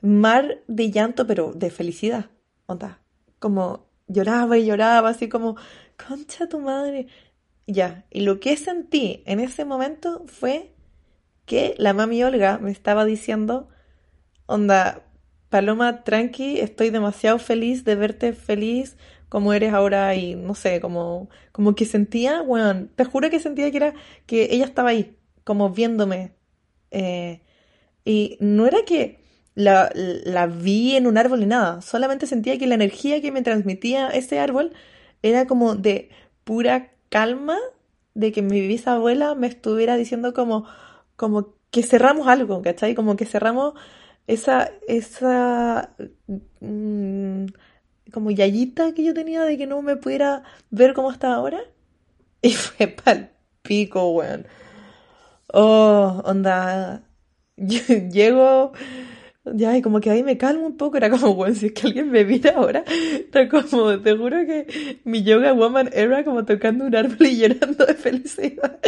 mar de llanto, pero de felicidad. Onda, como lloraba y lloraba, así como, concha tu madre. Ya, y lo que sentí en ese momento fue que la mami Olga me estaba diciendo, onda, Paloma, tranqui, estoy demasiado feliz de verte feliz, como eres ahora y no sé, como, como que sentía, bueno, te juro que sentía que era que ella estaba ahí, como viéndome. Eh, y no era que la, la, vi en un árbol ni nada, solamente sentía que la energía que me transmitía ese árbol era como de pura calma, de que mi bisabuela me estuviera diciendo como, como que cerramos algo, ¿cachai? Como que cerramos esa, esa, mm, como yayita que yo tenía de que no me pudiera ver cómo está ahora. Y fue pal pico, weón. Oh, onda. Llego Ya, y como que ahí me calmo un poco, era como, bueno, si es que alguien me mira ahora, era como, te juro que mi yoga woman era como tocando un árbol y llorando de felicidad.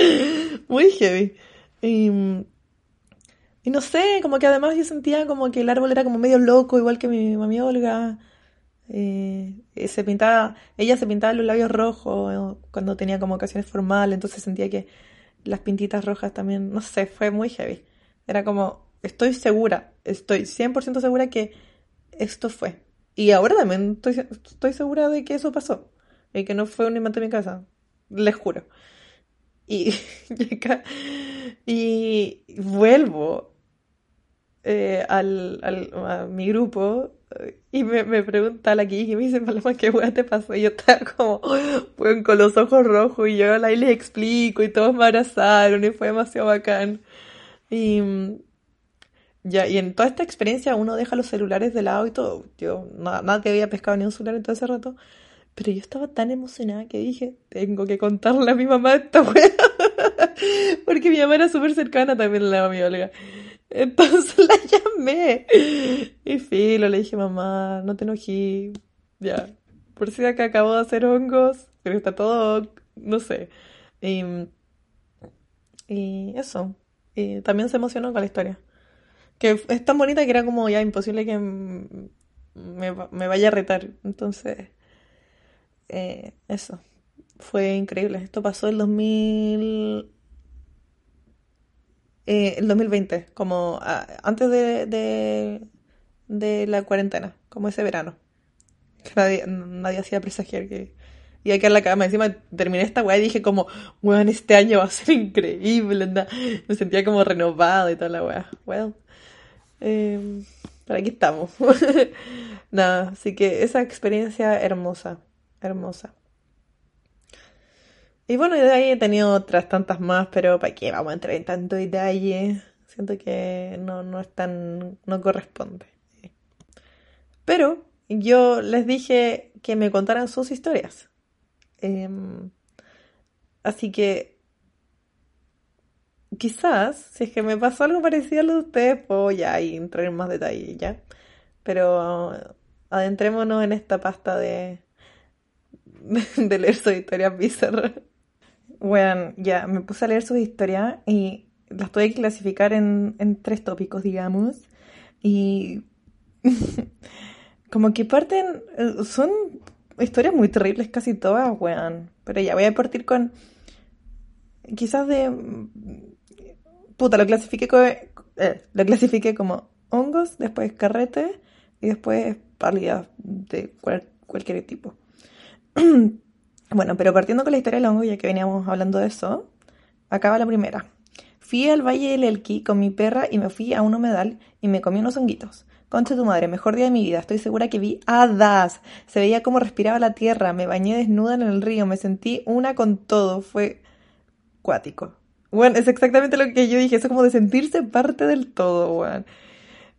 Muy heavy. Y, no sé, como que además yo sentía como que el árbol era como medio loco, igual que mi mami Olga. Eh, se pintaba, ella se pintaba los labios rojos cuando tenía como ocasiones formales, entonces sentía que las pintitas rojas también, no sé, fue muy heavy. Era como, estoy segura, estoy 100% segura que esto fue. Y ahora también estoy, estoy segura de que eso pasó. Y que no fue un invento de mi casa. Les juro. Y, y vuelvo eh, al, al, a mi grupo y me, me pregunta la que y me dice, Paloma, ¿qué hueá te pasó? Y yo estaba como, pues, con los ojos rojos y yo ahí les explico y todos me abrazaron y fue demasiado bacán. Y ya, y en toda esta experiencia uno deja los celulares de lado y todo. Yo nada, nadie había pescado ni un celular en todo ese rato. Pero yo estaba tan emocionada que dije, tengo que contarle a mi mamá esta wea. Porque mi mamá era súper cercana también a la mi Olga. Entonces la llamé. Y filo, le dije, mamá, no te enojí. Ya. Por si acá acabo de hacer hongos, pero está todo, no sé. Y, y eso. Y también se emocionó con la historia. Que es tan bonita que era como ya imposible que me, me vaya a retar. Entonces, eh, eso. Fue increíble. Esto pasó en 2000 eh, el 2020, como antes de, de, la cuarentena, como ese verano. Nadie, nadie hacía presagiar que iba a quedar la cama. Encima terminé esta weá y dije como, weón, este año va a ser increíble. Me sentía como renovada y toda la weá. Well, eh, pero aquí estamos. Nada, así que esa experiencia hermosa, hermosa. Y bueno, de ahí he tenido otras tantas más, pero ¿para qué vamos a entrar en tanto detalle? Siento que no, no es tan, no corresponde. Pero yo les dije que me contaran sus historias. Em, así que quizás, si es que me pasó algo parecido a lo de ustedes, pues ya entrar en más detalle, ¿ya? Pero adentrémonos en esta pasta de, de leer sus historias bizarras. Bueno, ya me puse a leer sus historias y las tuve que clasificar en, tres tópicos, digamos. Y como que parten, eh, son historias muy terribles casi todas, weón. Pero ya voy a partir con, quizás de, puta, lo clasifiqué, eh, lo clasifiqué como hongos, después carrete y después pálida de cualquier tipo. Bueno, pero partiendo con la historia del hongo, ya que veníamos hablando de eso, acaba la primera. Fui al Valle del Elqui con mi perra y me fui a un humedal y me comí unos honguitos. Concha tu madre, mejor día de mi vida. Estoy segura que vi hadas. Se veía cómo respiraba la tierra. Me bañé desnuda en el río. Me sentí una con todo. Fue cuático. Bueno, es exactamente lo que yo dije. Eso como de sentirse parte del todo, bueno.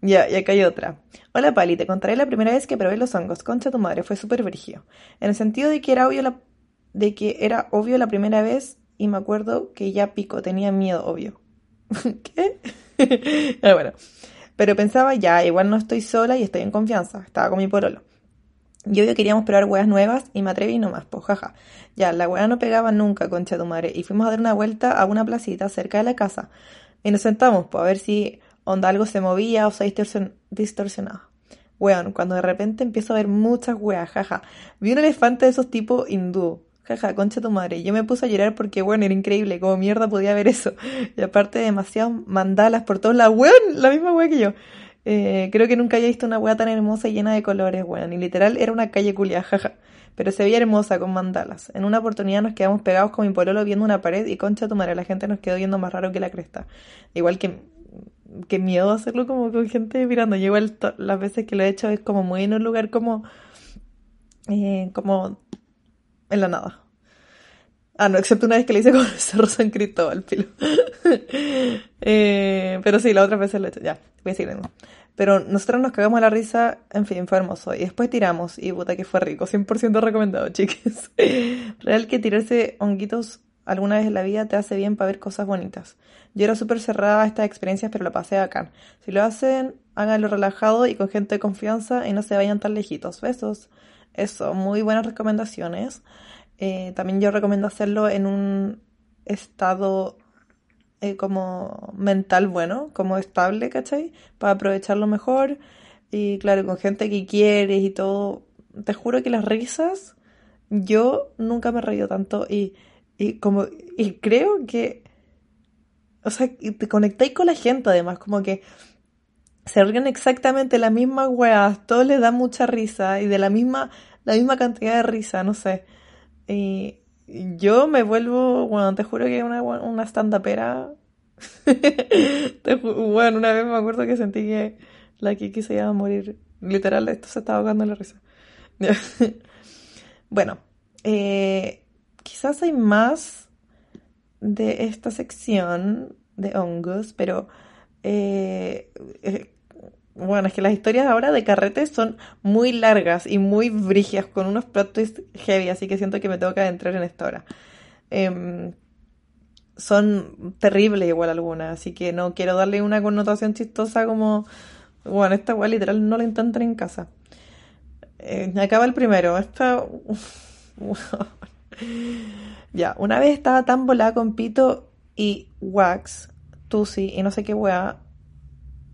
Ya, y acá hay otra. Hola Pali, te contaré la primera vez que probé los hongos. Concha tu madre, fue súper virgio. En el sentido de que era obvio la de que era obvio la primera vez y me acuerdo que ya pico, tenía miedo, obvio. ¿Qué? ah, bueno. Pero pensaba, ya, igual no estoy sola y estoy en confianza. Estaba con mi pololo. Y obvio queríamos probar hueas nuevas y me atreví nomás, pues jaja. Ya, la hueá no pegaba nunca, concha tu madre. Y fuimos a dar una vuelta a una placita cerca de la casa. Y nos sentamos, pues a ver si onda algo se movía o se distorsionaba. Weón, cuando de repente empiezo a ver muchas hueas, jaja. Vi un elefante de esos tipos hindú. Jaja, concha tu madre. Yo me puse a llorar porque, bueno, era increíble. Como mierda podía ver eso. Y aparte, demasiadas mandalas por todos lados. Weón, la misma wea que yo. Eh, creo que nunca había visto una wea tan hermosa y llena de colores, weón. Y literal era una calle culia, jaja. Pero se veía hermosa con mandalas. En una oportunidad nos quedamos pegados con mi pololo viendo una pared y concha tu madre, la gente nos quedó viendo más raro que la cresta. Igual que, que miedo hacerlo como con gente mirando. Yo igual las veces que lo he hecho es como muy en un lugar como... Eh, como en la nada. Ah, no, excepto una vez que le hice con el Cerro San Cristóbal, pilo. eh, pero sí, la otra vez lo he hecho. Ya, voy a seguir. Pero nosotros nos cagamos la risa, en fin, fue hermoso. Y después tiramos, y puta que fue rico, 100% recomendado, chiques. Real que tirarse honguitos alguna vez en la vida te hace bien para ver cosas bonitas. Yo era súper cerrada a estas experiencias, pero lo pasé acá. Si lo hacen, háganlo relajado y con gente de confianza y no se vayan tan lejitos. Besos. Eso, muy buenas recomendaciones. Eh, también yo recomiendo hacerlo en un estado eh, como mental bueno, como estable, ¿cachai? Para aprovecharlo mejor. Y claro, con gente que quieres y todo. Te juro que las risas, yo nunca me he reído tanto y, y como, y creo que, o sea, te conectáis con la gente además, como que se ríen exactamente las mismas weas, todo les da mucha risa y de la misma, la misma cantidad de risa, no sé. Y yo me vuelvo, bueno, te juro que una, una stand-upera. bueno, una vez me acuerdo que sentí que la Kiki se iba a morir. Literal, esto se estaba ahogando la risa. bueno, eh, quizás hay más de esta sección de hongos, pero eh, eh, bueno, es que las historias ahora de carretes son muy largas y muy brigias, con unos plot twists heavy, así que siento que me tengo que adentrar en esta hora. Em, son terribles igual algunas, así que no quiero darle una connotación chistosa como bueno, esta weá literal no la intentan en casa. Eh, acaba el primero. Esta. ya, una vez estaba tan volada con Pito y Wax, Tusi y no sé qué weá.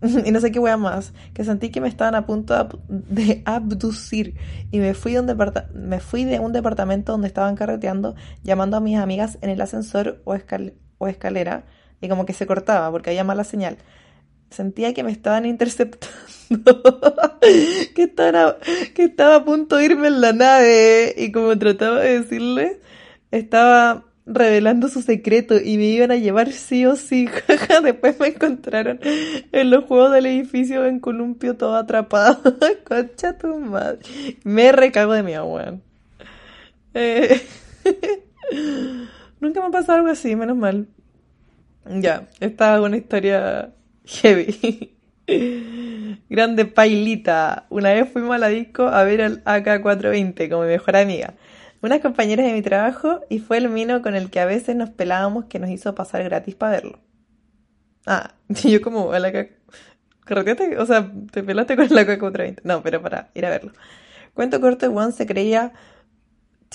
y no sé qué weá más. Que sentí que me estaban a punto de abducir. Y me fui, de un me fui de un departamento donde estaban carreteando, llamando a mis amigas en el ascensor o, o escalera. Y como que se cortaba porque había mala señal sentía que me estaban interceptando, que, estaba, que estaba a punto de irme en la nave y como trataba de decirle, estaba revelando su secreto y me iban a llevar sí o sí. Después me encontraron en los juegos del edificio en columpio todo atrapado. Concha tu madre. Me recago de mi agua. Eh, nunca me ha pasado algo así, menos mal. Ya, esta es una historia Heavy. Grande pailita. Una vez fuimos a la disco a ver al AK420 como mi mejor amiga. Unas compañeras de mi trabajo y fue el mino con el que a veces nos pelábamos que nos hizo pasar gratis para verlo. Ah, yo como al AK... O sea, te pelaste con el AK420. No, pero para ir a verlo. Cuento corto, Juan se creía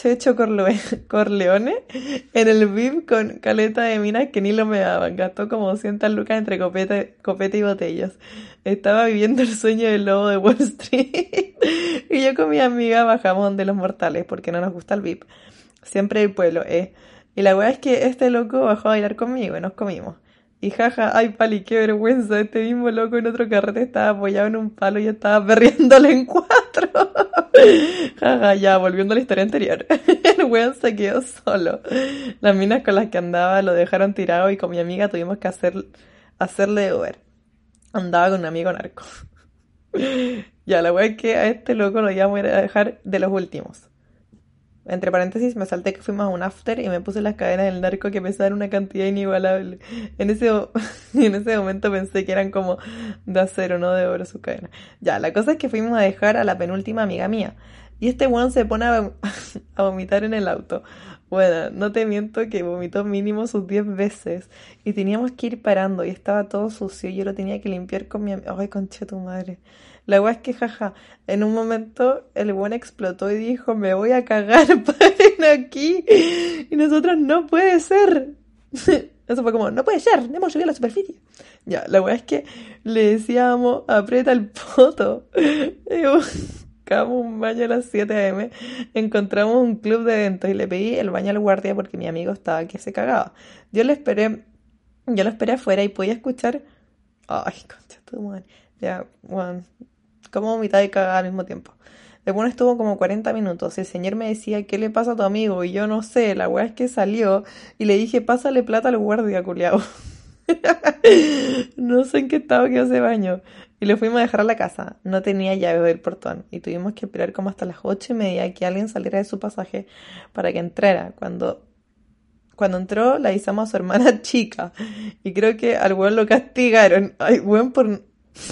Checho Corleone en el VIP con caleta de minas que ni lo me daban. Gastó como 200 lucas entre copete, copete y botellas. Estaba viviendo el sueño del lobo de Wall Street. y yo con mi amiga bajamos donde los mortales porque no nos gusta el VIP. Siempre el pueblo, ¿eh? Y la weá es que este loco bajó a bailar conmigo y nos comimos. Y jaja, ay pali, qué vergüenza, este mismo loco en otro carrete estaba apoyado en un palo y estaba perriéndole en cuatro. jaja, ya, volviendo a la historia anterior. El weón se quedó solo. Las minas con las que andaba lo dejaron tirado y con mi amiga tuvimos que hacer, hacerle Uber. Andaba con un amigo narco. ya, la weá es que a este loco lo íbamos a dejar de los últimos. Entre paréntesis, me salté que fuimos a un after y me puse las cadenas del narco que pesaban una cantidad inigualable. En ese, en ese momento pensé que eran como de acero, no de oro sus cadenas. Ya, la cosa es que fuimos a dejar a la penúltima amiga mía. Y este weón se pone a, vomitar en el auto. Bueno, no te miento que vomitó mínimo sus 10 veces. Y teníamos que ir parando y estaba todo sucio. Yo lo tenía que limpiar con mi... Ay, concha tu madre. La weá es que, jaja, en un momento el buen explotó y dijo, me voy a cagar, paren aquí. Y nosotros, no puede ser. Eso fue como, no puede ser, hemos subido a la superficie. Ya, la weá es que le decíamos, aprieta el poto. Y buscamos un baño a las 7 a.m. Encontramos un club de eventos y le pedí el baño al guardia porque mi amigo estaba que se cagaba. Yo le esperé, yo lo esperé afuera y podía escuchar. Ay, concha tu madre. Ya, bueno, como mitad y cagada al mismo tiempo. Después estuvo como 40 minutos el señor me decía, ¿qué le pasa a tu amigo? Y yo no sé, la weá es que salió y le dije, pásale plata al guardia, culiao. no sé en qué estado quedó ese baño. Y le fuimos a dejar a la casa. No tenía llave del portón. Y tuvimos que esperar como hasta las ocho y media que alguien saliera de su pasaje para que entrara. Cuando, cuando entró, la avisamos a su hermana chica. Y creo que al weón lo castigaron. Ay, weón, por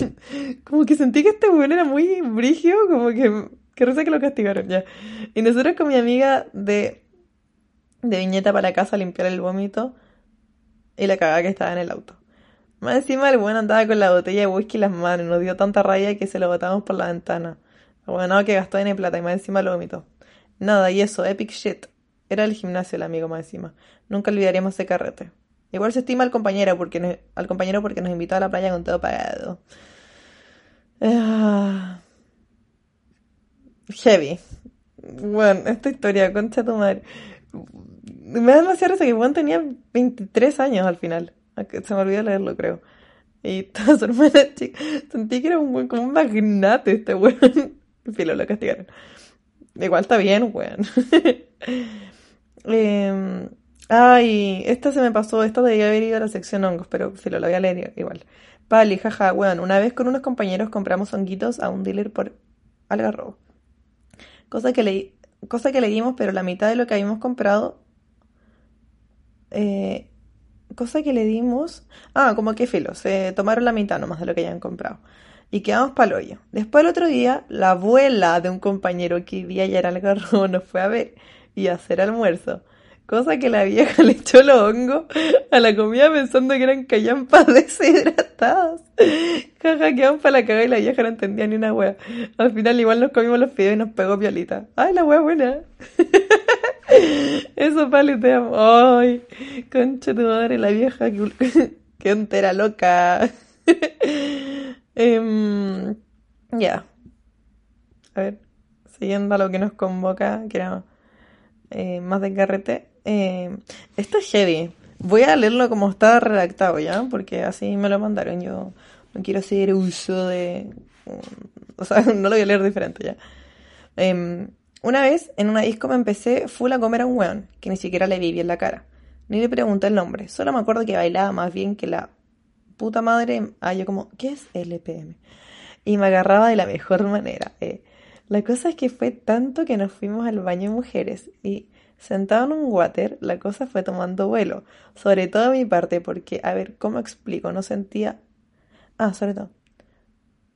como que sentí que este weón era muy brigio, como que, que reza que lo castigaron ya. Y nosotros con mi amiga de de viñeta para la casa a limpiar el vómito y la cagada que estaba en el auto. Más encima el bueno andaba con la botella de whisky en las manos, nos dio tanta raya que se lo botamos por la ventana. Bueno que gastó en el plata y más encima lo vomitó. Nada, y eso, epic shit. Era el gimnasio el amigo más encima. Nunca olvidaríamos ese carrete. Igual se estima al compañero porque nos, al compañero porque nos invitó a la playa con todo pagado. Ah. Heavy. Bueno, esta historia, concha tu madre. Me da demasiada risa que Juan tenía 23 años al final. Se me olvidó leerlo, creo. Y toda su hermana chica. Sentí que era un buen, como un magnate este weón. Filo, lo castigaron. Igual está bien, weón. eh, ay, esta se me pasó. Esta debía haber ido a la sección hongos, pero filo, lo voy a leer igual. Pali, jaja, weón. Una vez con unos compañeros compramos honguitos a un dealer por algarrobo. Cosa que, le, cosa que le dimos, pero la mitad de lo que habíamos comprado. Eh, cosa que le dimos. Ah, como que filo, se tomaron la mitad nomás de lo que habían comprado. Y quedamos pa'l hoyo. Después el otro día, la abuela de un compañero que vivía allá en Algarrobo nos fue a ver y a hacer almuerzo. Cosa que la vieja le echó los hongos a la comida pensando que eran callampas deshidratadas. Jaja, quedaban para la cagada y la vieja no entendía ni una wea. Al final igual nos comimos los fideos y nos pegó piolita. Ay, la wea buena. Eso, Pali, te amo. Ay, concha tu madre, la vieja que, entera loca. Em, ya. A ver, siguiendo a lo que nos convoca, que era eh, más de carrete. Eh, esto es heavy. Voy a leerlo como está redactado ya, porque así me lo mandaron. Yo no quiero hacer uso de... O sea, no lo voy a leer diferente ya. Em, una vez en una disco me empecé full a comer a un weón, que ni siquiera le vi bien la cara. Ni le pregunté el nombre, solo me acuerdo que bailaba más bien que la puta madre. Ah, yo como, ¿qué es LPM? Y me agarraba de la mejor manera. Eh. La cosa es que fue tanto que nos fuimos al baño mujeres y sentado en un water la cosa fue tomando vuelo. Sobre todo mi parte porque, a ver, ¿cómo explico? No sentía... Ah, sobre todo.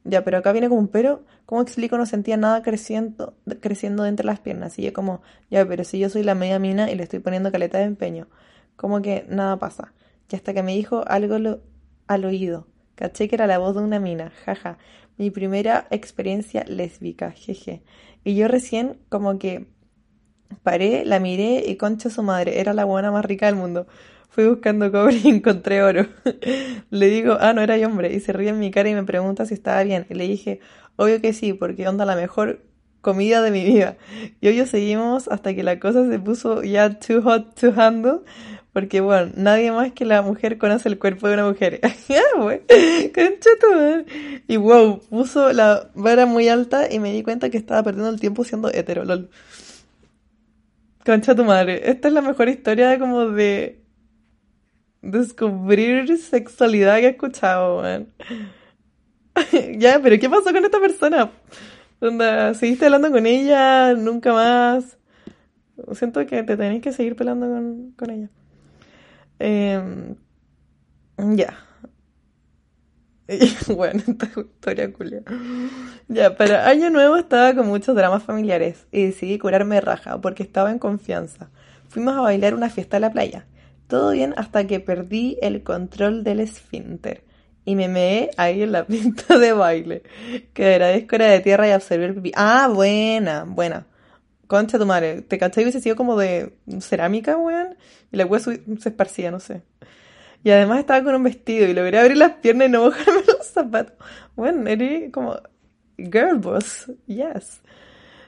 Ya, pero acá viene como un pero. ¿Cómo explico? No sentía nada creciendo, creciendo dentro de las piernas. Y yo como, ya, pero si yo soy la media mina y le estoy poniendo caleta de empeño. Como que nada pasa. Y hasta que me dijo algo lo, al oído. Caché que era la voz de una mina. Jaja. Mi primera experiencia lésbica. Jeje. Y yo recién como que paré, la miré y concha su madre. Era la buena más rica del mundo. Fui buscando cobre y encontré oro. le digo, ah, no era yo hombre. Y se ríe en mi cara y me pregunta si estaba bien. Y le dije, obvio que sí, porque onda la mejor comida de mi vida. Y hoy seguimos hasta que la cosa se puso ya too hot to handle. Porque bueno, nadie más que la mujer conoce el cuerpo de una mujer. y wow, puso la vara muy alta y me di cuenta que estaba perdiendo el tiempo siendo hetero, lol. Concha tu madre. Esta es la mejor historia como de descubrir sexualidad que he escuchado, man. ya, pero ¿qué pasó con esta persona? ¿Seguiste hablando con ella? ¿Nunca más? Siento que te tenés que seguir pelando con, con ella. Eh, ya. bueno, esta historia culia. Ya, para Año Nuevo estaba con muchos dramas familiares y decidí curarme raja porque estaba en confianza. Fuimos a bailar una fiesta a la playa. Todo bien hasta que perdí el control del esfínter y me meé ahí en la pinta de baile. Que era escora de tierra y absorber pipí. Ah, buena, buena. Concha tu madre. ¿Te cachai? Hubiese sido como de cerámica, weón. Y la weá se esparcía, no sé. Y además estaba con un vestido y logré abrir las piernas y no mojarme los zapatos. Bueno, era como girl boss, yes.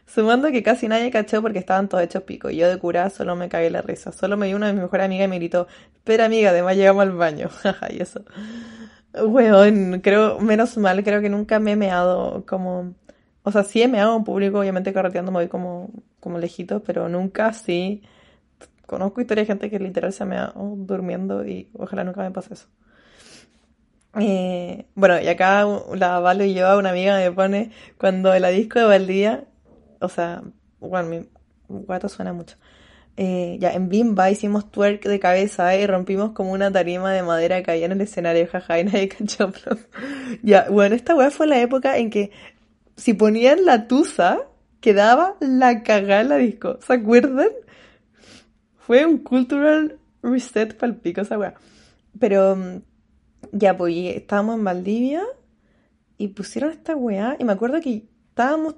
Sumando que casi nadie cachó porque estaban todos hechos pico. Y yo de cura solo me cagué la risa. Solo me dio una de mis mejores amigas y me gritó, espera amiga, además llegamos al baño. y eso. Weón, creo, menos mal, creo que nunca me he meado como... O sea, sí he meado en público, obviamente carreteando me voy como, como lejito, pero nunca así. Conozco historias de gente que literal se ha durmiendo y ojalá nunca me pase eso. Eh, bueno, y acá la Valo y yo, una amiga me pone, cuando la disco de Valdía, o sea, bueno, mi guato suena mucho. Eh, ya en Bimba hicimos twerk de cabeza y rompimos como una tarima de madera que había en el escenario, jaja, y nadie cachó. ya, bueno, esta weá fue la época en que si ponían la tusa, quedaba la cagada la disco. ¿Se acuerdan? Fue un cultural reset para el pico esa weá. Pero mm, ya, pues estábamos en Valdivia y pusieron esta weá. Y me acuerdo que estábamos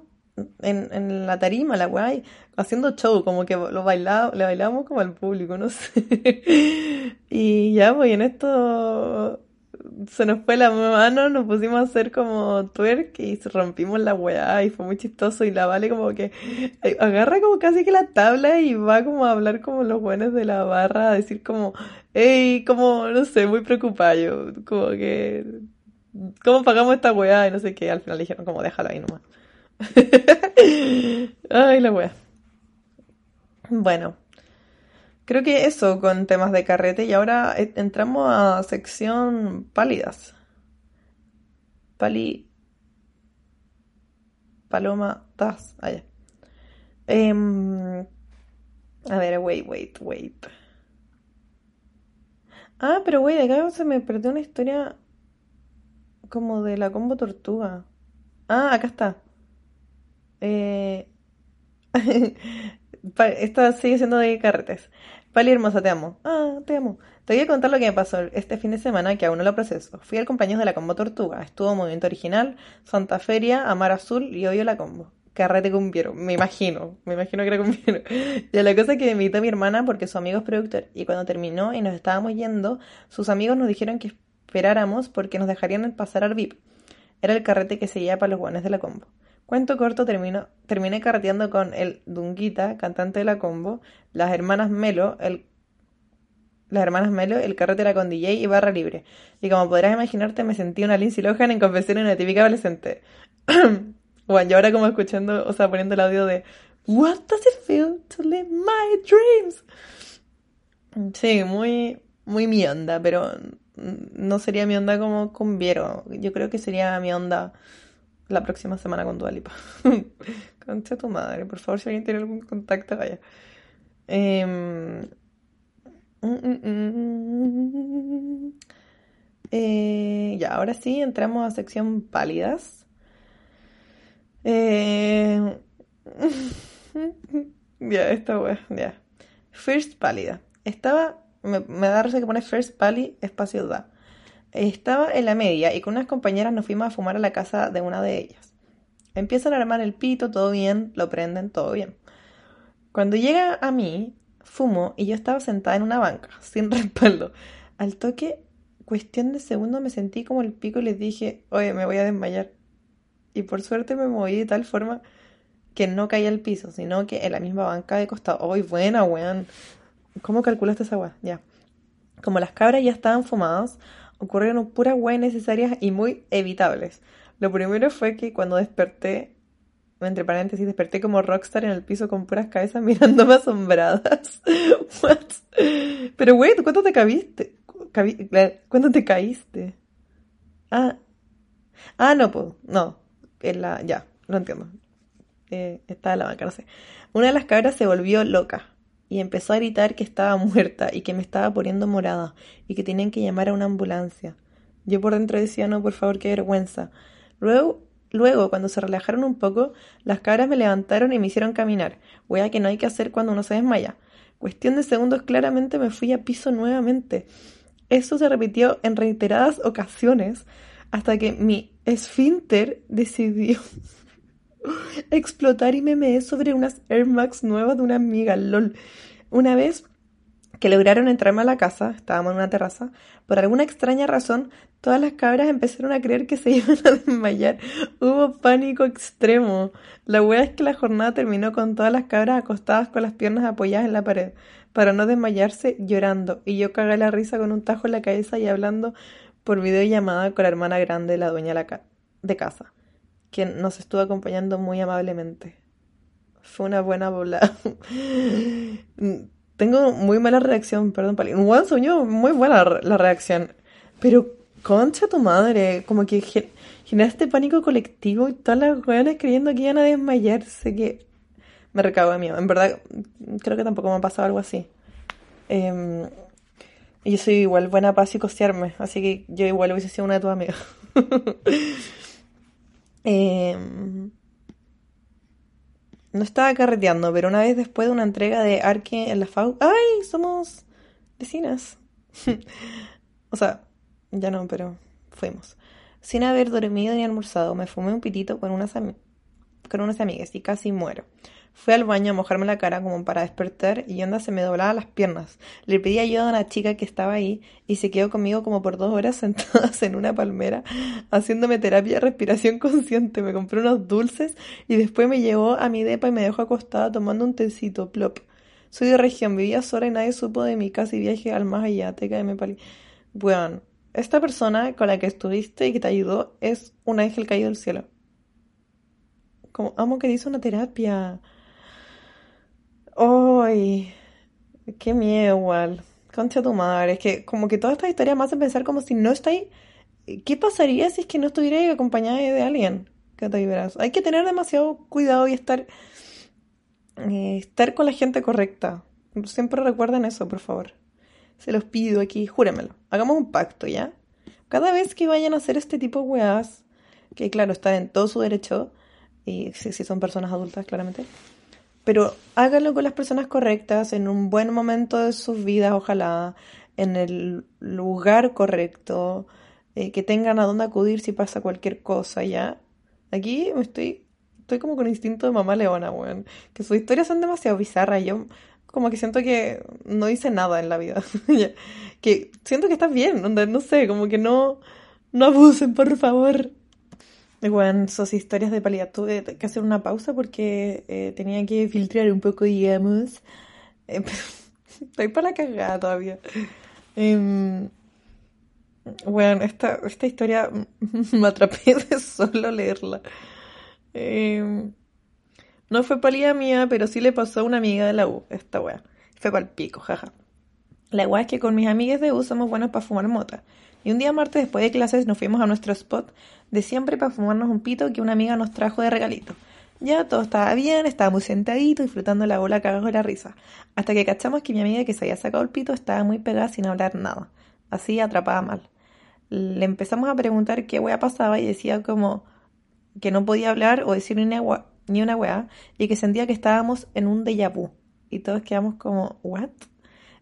en, en la tarima, la weá, haciendo show, como que lo bailaba, le bailábamos como al público, no sé. y ya, pues en esto se nos fue la mano, nos pusimos a hacer como twerk y rompimos la weá y fue muy chistoso y la Vale como que agarra como casi que la tabla y va como a hablar como los buenos de la barra, a decir como, hey, como, no sé, muy preocupada yo, como que, ¿cómo pagamos esta weá? Y no sé qué, al final dijeron como déjalo ahí nomás. Ay, la weá. Bueno. Creo que eso con temas de carrete y ahora eh, entramos a sección pálidas. Pali... Paloma Das. Allá. Em, a ver, wait, wait, wait. Ah, pero de acá se me perdió una historia como de la combo tortuga. Ah, acá está. Eh... Esta sigue siendo de carretes. Pali hermosa, te amo. Ah, te amo. Te voy a contar lo que me pasó este fin de semana que aún no lo proceso. Fui al compañero de la Combo Tortuga. Estuvo Movimiento Original, Santa Feria, Amar Azul y Odio la Combo. Carrete cumbiero. Me imagino. Me imagino que era cumbiero. Y la cosa es que me invitó a mi hermana porque su amigo es productor. Y cuando terminó y nos estábamos yendo, sus amigos nos dijeron que esperáramos porque nos dejarían pasar al VIP. Era el carrete que seguía para los guanes de la Combo. Cuento corto, termino, terminé carreteando con el Dunguita, cantante de la combo, las hermanas Melo, el las hermanas Melo, el carrete era con DJ y barra libre. Y como podrás imaginarte, me sentí una Lindsay Lohan en confesión en una típica adolescente. bueno, yo ahora como escuchando, o sea, poniendo el audio de What does it feel to live my dreams? Sí, muy, muy mi onda, pero no sería mi onda como con Viero. Yo creo que sería mi onda la próxima semana con Dualipa. Concha tu madre, por favor, si alguien tiene algún contacto, vaya. Em, mm, mm, mm, eh, ya, ahora sí, entramos a sección pálidas. Eh, ya, esta wea, ya. First pálida. Estaba, me, me da risa que pone first pali, espacio da. Estaba en la media y con unas compañeras nos fuimos a fumar a la casa de una de ellas. Empiezan a armar el pito, todo bien, lo prenden, todo bien. Cuando llega a mí, fumo y yo estaba sentada en una banca, sin respaldo. Al toque, cuestión de segundo, me sentí como el pico y les dije, oye, me voy a desmayar. Y por suerte me moví de tal forma que no caía al piso, sino que en la misma banca de costado. ¡Ay, buena, weón! ¿Cómo calculaste esa weá? Ya. Como las cabras ya estaban fumadas, ocurrieron puras weas necesarias y muy evitables. Lo primero fue que cuando desperté, entre paréntesis, desperté como rockstar en el piso con puras cabezas mirándome asombradas. What? Pero güey, ¿cuánto te caíste? ¿Cuándo te caíste? Ah. Ah, no, pues, no. En la, ya, lo entiendo. Eh, estaba en la banca, no sé. Una de las cabras se volvió loca y empezó a gritar que estaba muerta y que me estaba poniendo morada y que tenían que llamar a una ambulancia. Yo por dentro decía, no, por favor, qué vergüenza. Luego, luego, cuando se relajaron un poco, las cabras me levantaron y me hicieron caminar, wea que no hay que hacer cuando uno se desmaya. Cuestión de segundos, claramente me fui a piso nuevamente. Eso se repitió en reiteradas ocasiones hasta que mi esfínter decidió explotar y me meé sobre unas Air Max nuevas de una amiga, lol. Una vez que lograron entrarme a la casa, estábamos en una terraza, por alguna extraña razón, todas las cabras empezaron a creer que se iban a desmayar. Hubo pánico extremo. La wea es que la jornada terminó con todas las cabras acostadas con las piernas apoyadas en la pared, para no desmayarse llorando, y yo cagué la risa con un tajo en la cabeza y hablando por videollamada con la hermana grande la dueña de casa quien nos estuvo acompañando muy amablemente. Fue una buena bola. Tengo muy mala reacción, perdón, Pali. Un soñó muy buena la reacción. Pero, concha tu madre, como que generaste pánico colectivo y todas las weones creyendo que iban a desmayarse, que me recago de miedo. En verdad, creo que tampoco me ha pasado algo así. Y yo soy igual buena para psicosearme, así que yo igual hubiese sido una de tus amigas. No estaba carreteando, pero una vez después de una entrega de Arque en la FAU... ¡Ay! Somos vecinas. o sea, ya no, pero fuimos. Sin haber dormido ni almorzado, me fumé un pitito con unas, con unas amigas y casi muero. Fui al baño a mojarme la cara como para despertar y onda se me doblaba las piernas. Le pedí ayuda a una chica que estaba ahí y se quedó conmigo como por dos horas sentadas en una palmera haciéndome terapia de respiración consciente. Me compré unos dulces y después me llevó a mi depa y me dejó acostada tomando un tecito, plop. Soy de región, vivía sola y nadie supo de mi casa y viaje al más allá, te cae pali. Bueno, esta persona con la que estuviste y que te ayudó es un ángel caído del cielo. Como amo que dice una terapia. ¡Ay! ¡Qué miedo, igual! Concha tu madre. Es que como que toda esta historia me hace pensar como si no estáis... ¿Qué pasaría si es que no estuvierais acompañada de alguien que te ayudara? Hay que tener demasiado cuidado y estar... Eh, estar con la gente correcta. Siempre recuerden eso, por favor. Se los pido aquí, júremelo. Hagamos un pacto, ¿ya? Cada vez que vayan a hacer este tipo de weas, que claro, están en todo su derecho, y si son personas adultas, claramente, pero háganlo con las personas correctas, en un buen momento de sus vidas, ojalá, en el lugar correcto, eh, que tengan a dónde acudir si pasa cualquier cosa, ¿ya? Aquí me estoy, estoy como con instinto de mamá leona, weón. Que sus historias son demasiado bizarras. Yo como que siento que no hice nada en la vida. que siento que estás bien, no sé, como que no, no abusen, por favor. Bueno, sus historias de palidad. Tuve que hacer una pausa porque eh, tenía que filtrar un poco, digamos. Eh, estoy para cagada todavía. bueno, em, esta, esta historia me atrapé de solo leerla. Em, no fue palidad mía, pero sí le pasó a una amiga de la U, esta wea. Fue pa'l pico, jaja. La wea es que con mis amigas de U somos buenos para fumar mota. Y un día martes después de clases nos fuimos a nuestro spot de siempre para fumarnos un pito que una amiga nos trajo de regalito. Ya todo estaba bien, estábamos sentaditos disfrutando la bola cagajo de la risa. Hasta que cachamos que mi amiga que se había sacado el pito estaba muy pegada sin hablar nada. Así atrapada mal. Le empezamos a preguntar qué wea pasaba y decía como que no podía hablar o decir ni una, ni una wea y que sentía que estábamos en un déjà vu. Y todos quedamos como, ¿what?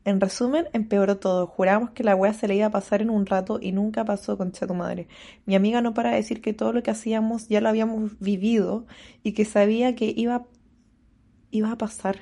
En resumen, empeoró todo. Juramos que la wea se le iba a pasar en un rato y nunca pasó, concha tu madre. Mi amiga no para de decir que todo lo que hacíamos ya lo habíamos vivido y que sabía que iba, iba a pasar.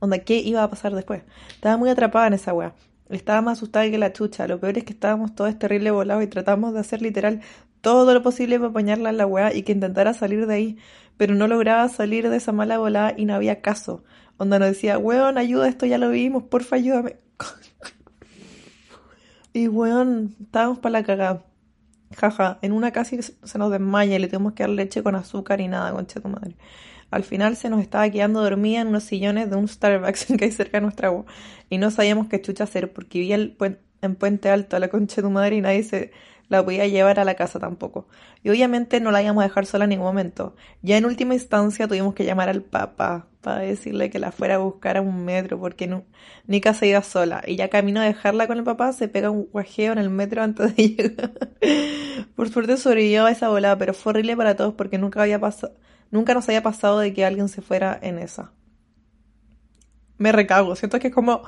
Onda, ¿qué iba a pasar después? Estaba muy atrapada en esa wea. Estaba más asustada que la chucha. Lo peor es que estábamos todos terrible volados y tratamos de hacer literal todo lo posible para apañarla en la wea y que intentara salir de ahí. Pero no lograba salir de esa mala volada y no había caso. Onda nos decía, weón, ayuda, esto ya lo vimos, porfa, ayúdame. y weón, estábamos para la cagada. Jaja, en una casi se nos desmaya y le tuvimos que dar leche con azúcar y nada, concha tu madre. Al final se nos estaba quedando dormida en unos sillones de un Starbucks que hay cerca de nuestra agua. Y no sabíamos qué chucha hacer porque vivía en Puente Alto a la concha de tu madre y nadie se la podía llevar a la casa tampoco. Y obviamente no la íbamos a dejar sola en ningún momento. Ya en última instancia tuvimos que llamar al papá decirle que la fuera a buscar a un metro porque Nika se iba sola. Y ya camino a dejarla con el papá se pega un guajeo en el metro antes de llegar. Por suerte sobrevivió a esa volada, pero fue horrible para todos porque nunca había nunca nos había pasado de que alguien se fuera en esa. Me recago, siento que es como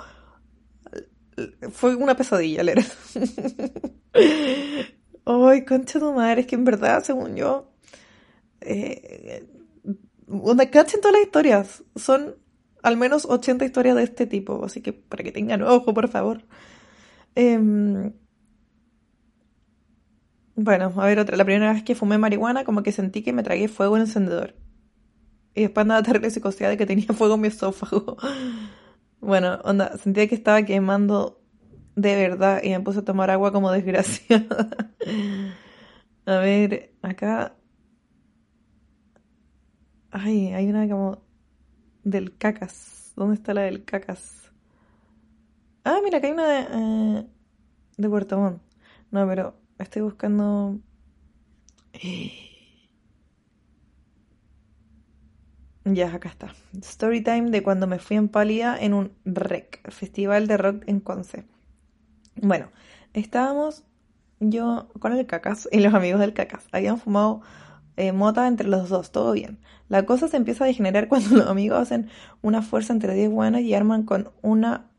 fue una pesadilla leer. Ay, concha tu madre, es que en verdad, según yo, eh, donde cachen todas las historias, son al menos 80 historias de este tipo, así que para que tengan ojo, por favor. Em, bueno, a ver otra. La primera vez que fumé marihuana, como que sentí que me tragué fuego en el encendedor. Y después andaba terrible psicoseada de que tenía fuego en mi esófago. Bueno, onda, sentía que estaba quemando de verdad y me puse a tomar agua como desgraciada. a ver, acá. Ay, hay una como del cacas. ¿Dónde está la del cacas? Ah, mira, acá hay una de, eh, de Puerto Montt. No, pero estoy buscando. Ya, acá está. Story time de cuando me fui en pálida en un REC, Festival de Rock en Conce. Bueno, estábamos yo con el cacas y los amigos del cacas. Habían fumado eh, mota entre los dos, todo bien. La cosa se empieza a degenerar cuando los amigos hacen una fuerza entre 10 buenas y arman con una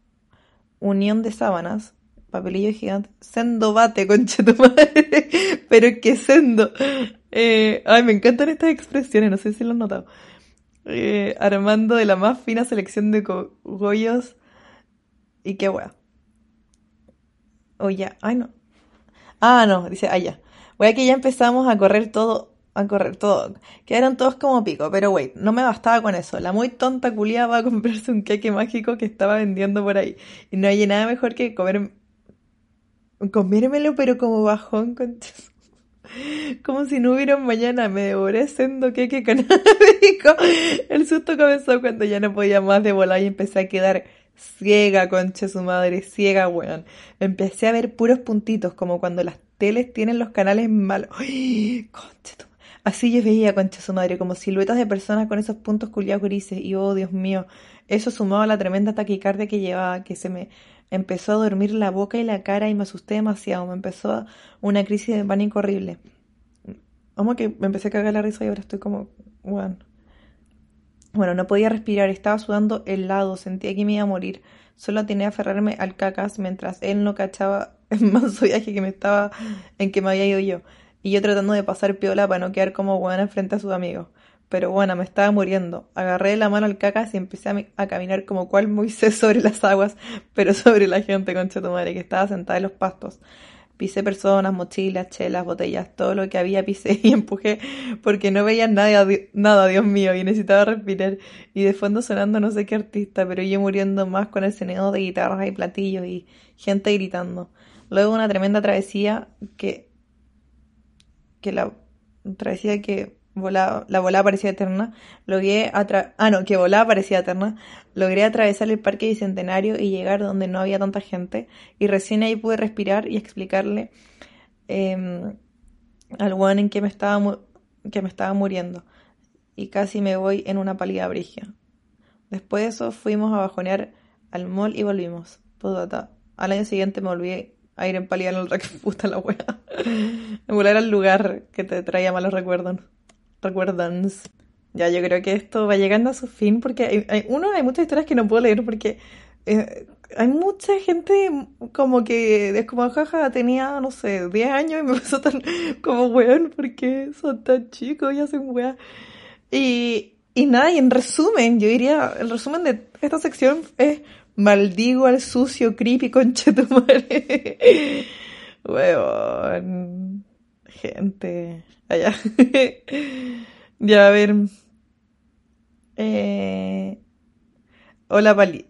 unión de sábanas, papelillo gigante, sendo bate, concha tu madre, pero que sendo. Eh, ay, me encantan estas expresiones, no sé si lo han notado. Eh, armando de la más fina selección de cogollos y qué wea. O ya, ay no. Ah, no, dice, ah, ya. Wea que ya empezamos a correr todo, a correr todo. Quedaron todos como pico, pero wait, no me bastaba con eso. La muy tonta culia va a comprarse un queque mágico que estaba vendiendo por ahí. Y no hay nada mejor que comer, comérmelo, pero como bajón, con como si no hubiera mañana, me devoré siendo queque canábico. El susto comenzó cuando ya no podía más de volar y empecé a quedar ciega, concha su madre, ciega, weón. Empecé a ver puros puntitos, como cuando las teles tienen los canales malos. ¡Ay, concha tu Así yo veía, concha su madre, como siluetas de personas con esos puntos culiados grises. Y oh, Dios mío, eso sumado a la tremenda taquicardia que llevaba, que se me empezó a dormir la boca y la cara y me asusté demasiado. Me empezó una crisis de pánico horrible. Como que me empecé a cagar la risa y ahora estoy como, bueno. Bueno, no podía respirar, estaba sudando helado, sentía que me iba a morir. Solo tenía que aferrarme al cacas mientras él no cachaba el manso viaje que me estaba, en que me había ido yo. Y yo tratando de pasar piola para no quedar como buena frente a sus amigos. Pero bueno, me estaba muriendo. Agarré la mano al cacas y empecé a, caminar como cual Moisés sobre las aguas, pero sobre la gente, concha tu madre, que estaba sentada en los pastos. Pisé personas, mochilas, chelas, botellas, todo lo que había pisé y empujé porque no veía nada, nada, Dios mío, y necesitaba respirar. Y de fondo sonando no sé qué artista, pero yo muriendo más con el sonido de guitarras y platillos y gente gritando. Luego una tremenda travesía que... que la travesía que volaba, la volada parecía eterna, logré ah no, que volaba parecía eterna, logré atravesar el parque bicentenario y llegar donde no había tanta gente, y recién ahí pude respirar y explicarle eh, al one en que me estaba que me estaba muriendo, y casi me voy en una pálida brigia. Después de eso fuimos a bajonear al mall y volvimos. Al año siguiente me volví a ir en en el puta la wea. Volar al lugar que te traía malos recuerdos recuerdos. Ya, yo creo que esto va llegando a su fin porque hay, uno, hay muchas historias que no puedo leer porque eh, hay mucha gente como que es como jaja, tenía, no sé, 10 años y me pasó tan como weón, porque son tan chicos y hacen weá. Y, y nada, y en resumen, yo diría, el resumen de esta sección es maldigo al sucio, creepy, conchetumare. Weón. Gente. Allá. ya, a ver. Eh... Hola, Pali.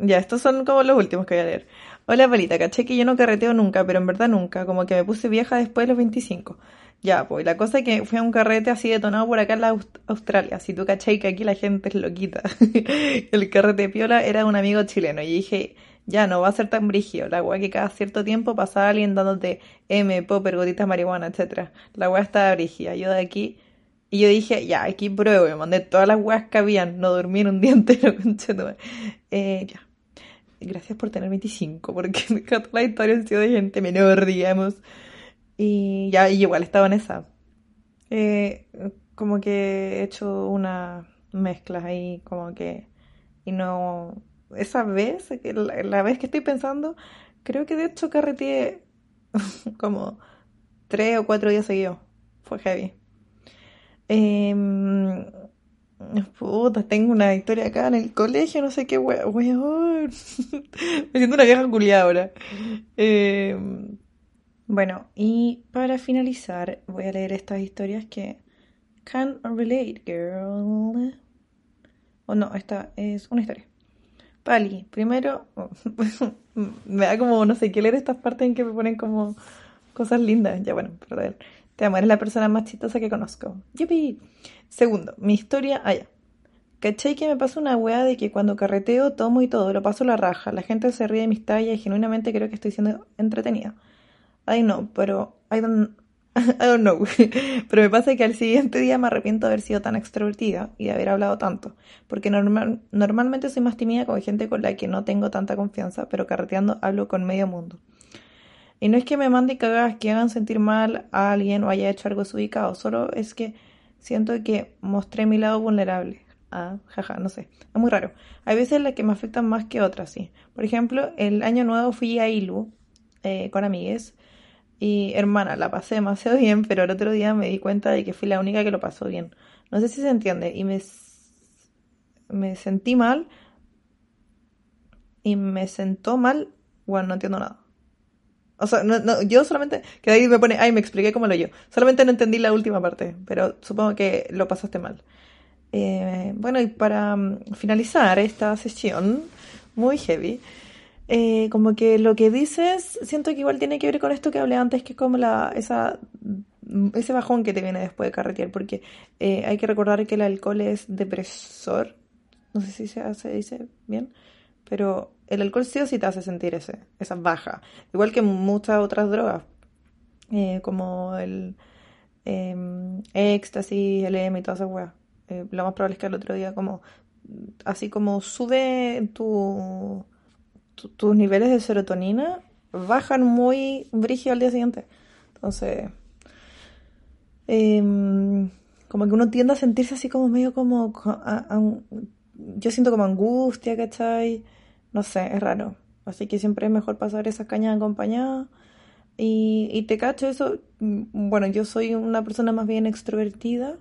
Ya, estos son como los últimos que voy a leer. Hola, Palita, caché que yo no carreteo nunca, pero en verdad nunca. Como que me puse vieja después de los 25. Ya, pues la cosa es que fui a un carrete así detonado por acá en la Australia. Si tú caché que aquí la gente es loquita. El carrete piola era un amigo chileno. Y dije, ya no va a ser tan brígido. La weá que cada cierto tiempo pasaba alguien dándote M, popper, gotitas marihuana, etcétera. La weá estaba brígida. Yo de aquí, y yo dije, ya, aquí pruebo. Me mandé todas las weas que habían. No dormí un día entero, eh, ya. Gracias por tener 25, porque toda la historia han sido de gente menor, digamos. Y ya, y igual estaba en esa. Eh, como que he hecho una mezcla ahí, como que. Y no esa vez, la, vez que estoy pensando, creo que de hecho carreteé como tres o cuatro días seguidos. Fue heavy. Eh, puta, tengo una historia acá en el colegio, no sé qué weón. Me siento una vieja culiada ahora. Em, bueno, y para finalizar, voy a leer estas historias que can relate, girl. O no, esta es una historia. Pali, primero, me da como, no sé, qué leer estas partes en que me ponen como cosas lindas. Ya bueno, perdón. Te amo, eres la persona más chistosa que conozco. Yupi. Segundo, mi historia allá. ¿Cachai que me pasa una weá de que cuando carreteo tomo y todo, lo paso la raja? La gente se ríe de mis tallas y genuinamente creo que estoy siendo entretenida. Ay no, pero I don't, I don't know. Pero me pasa que al siguiente día me arrepiento de haber sido tan extrovertida y de haber hablado tanto. Porque normal, normalmente soy más tímida con gente con la que no tengo tanta confianza, pero carreteando hablo con medio mundo. Y no es que me mande cagadas que hagan sentir mal a alguien o haya hecho algo desubicado, solo es que siento que mostré mi lado vulnerable. Ah, jaja, no sé. Es muy raro. Hay veces las que me afectan más que otras, sí. Por ejemplo, el año nuevo fui a Ilu eh, con amigues y hermana, la pasé demasiado bien, pero el otro día me di cuenta de que fui la única que lo pasó bien. No sé si se entiende. Y me, me sentí mal y me sentó mal. Bueno, no entiendo nada. O sea, no, yo solamente, que ahí me pone, ay, me expliqué cómo lo yo. Solamente no entendí la última parte, pero supongo que lo pasaste mal. Eh, bueno, y para mm, finalizar esta sesión, muy heavy, eh, como que lo que dices, siento que igual tiene que ver con esto que hablé antes, que es como la, esa, ese bajón que te viene después de carretear, porque eh, hay que recordar que el alcohol es depresor, no sé si se, dice bien, pero el alcohol sí o sí te hace sentir ese, esa baja. Igual que muchas otras drogas, eh, como el eh, éxtasis, el M y todas esas weas. Eh, lo más probable es que el otro día como así como sube tu, tus niveles de serotonina, bajan muy brígido al día siguiente. Entonces, em, como que uno tiende a sentirse así como medio como... yo siento como angustia, ¿cachai? No sé, es raro. Así que siempre es mejor pasar esas cañas acompañadas. Y, y te cacho eso. Mm, bueno, yo soy una persona más bien extrovertida.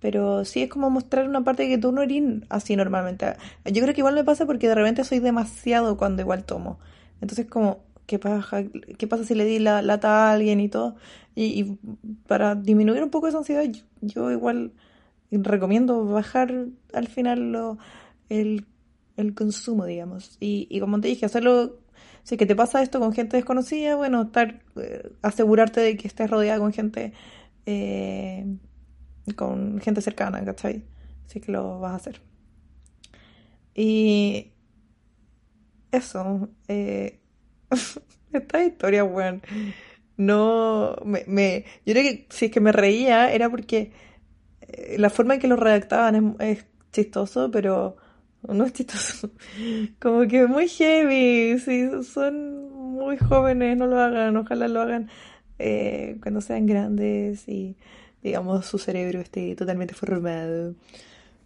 Pero sí es como mostrar una parte que tú no eres así normalmente. Yo creo que igual me pasa porque de repente soy demasiado cuando igual tomo. Entonces como, ¿qué pasa, qué pasa si le di la lata a alguien y todo? Y, para disminuir un poco esa ansiedad, yo, igual recomiendo bajar al final lo, el el consumo, digamos. Y, y como te dije, hacerlo, si que te pasa esto con gente desconocida, bueno, estar, eh, asegurarte de que estés rodeada con gente, eh, con gente cercana, ¿cachai? Así que lo vas a hacer. Y eso, eh, esta historia, bueno, no, me, me, yo creo que si es que me reía era porque eh, la forma en que lo redactaban es, chistoso, pero no es chistoso. Como que muy heavy. Si son muy jóvenes, no lo hagan. Ojalá lo hagan eh, cuando sean grandes y, digamos, su cerebro esté totalmente formado.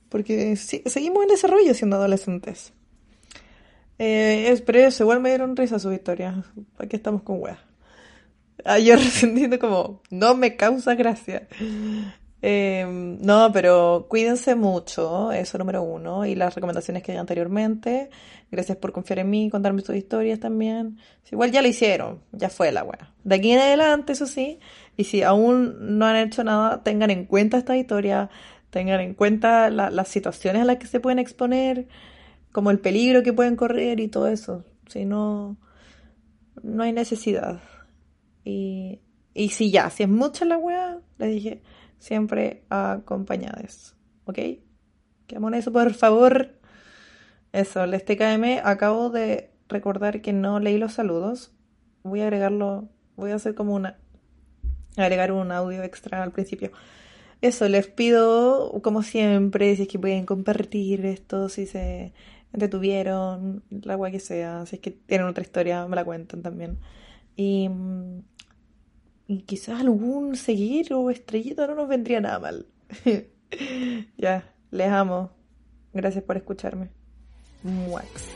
Porque seguimos en desarrollo siendo adolescentes. Eh, es, pero eso, igual me dieron risa su historia. Aquí estamos con weas. Yo resentiendo como, no me causa gracia. Em, no, pero cuídense mucho, eso número uno, y las recomendaciones que di anteriormente. Gracias por confiar en mí, contarme sus historias también. igual ya lo hicieron, ya fue la buena. De aquí en adelante, eso sí, y si aún no han hecho nada, tengan en cuenta esta historia, tengan en cuenta las situaciones a las que se pueden exponer, como el peligro que pueden correr y todo eso. Si no, no hay necesidad. Y, y si ya, si es mucha la wea, les dije siempre acompañadas. ¿Ok? Quedamos en eso, por favor. Eso, el TKM, acabo de recordar que no leí los saludos. Voy a agregarlo, voy a hacer como una, agregar un audio extra al principio. Eso, les pido, como siempre, si es que pueden compartir esto, si se entretuvieron, la agua que sea, si es que tienen otra historia, me la cuentan también. Y mm, y quizás algún seguir o estrellita no nos vendría nada mal. ya, les amo. Gracias por escucharme. Muax.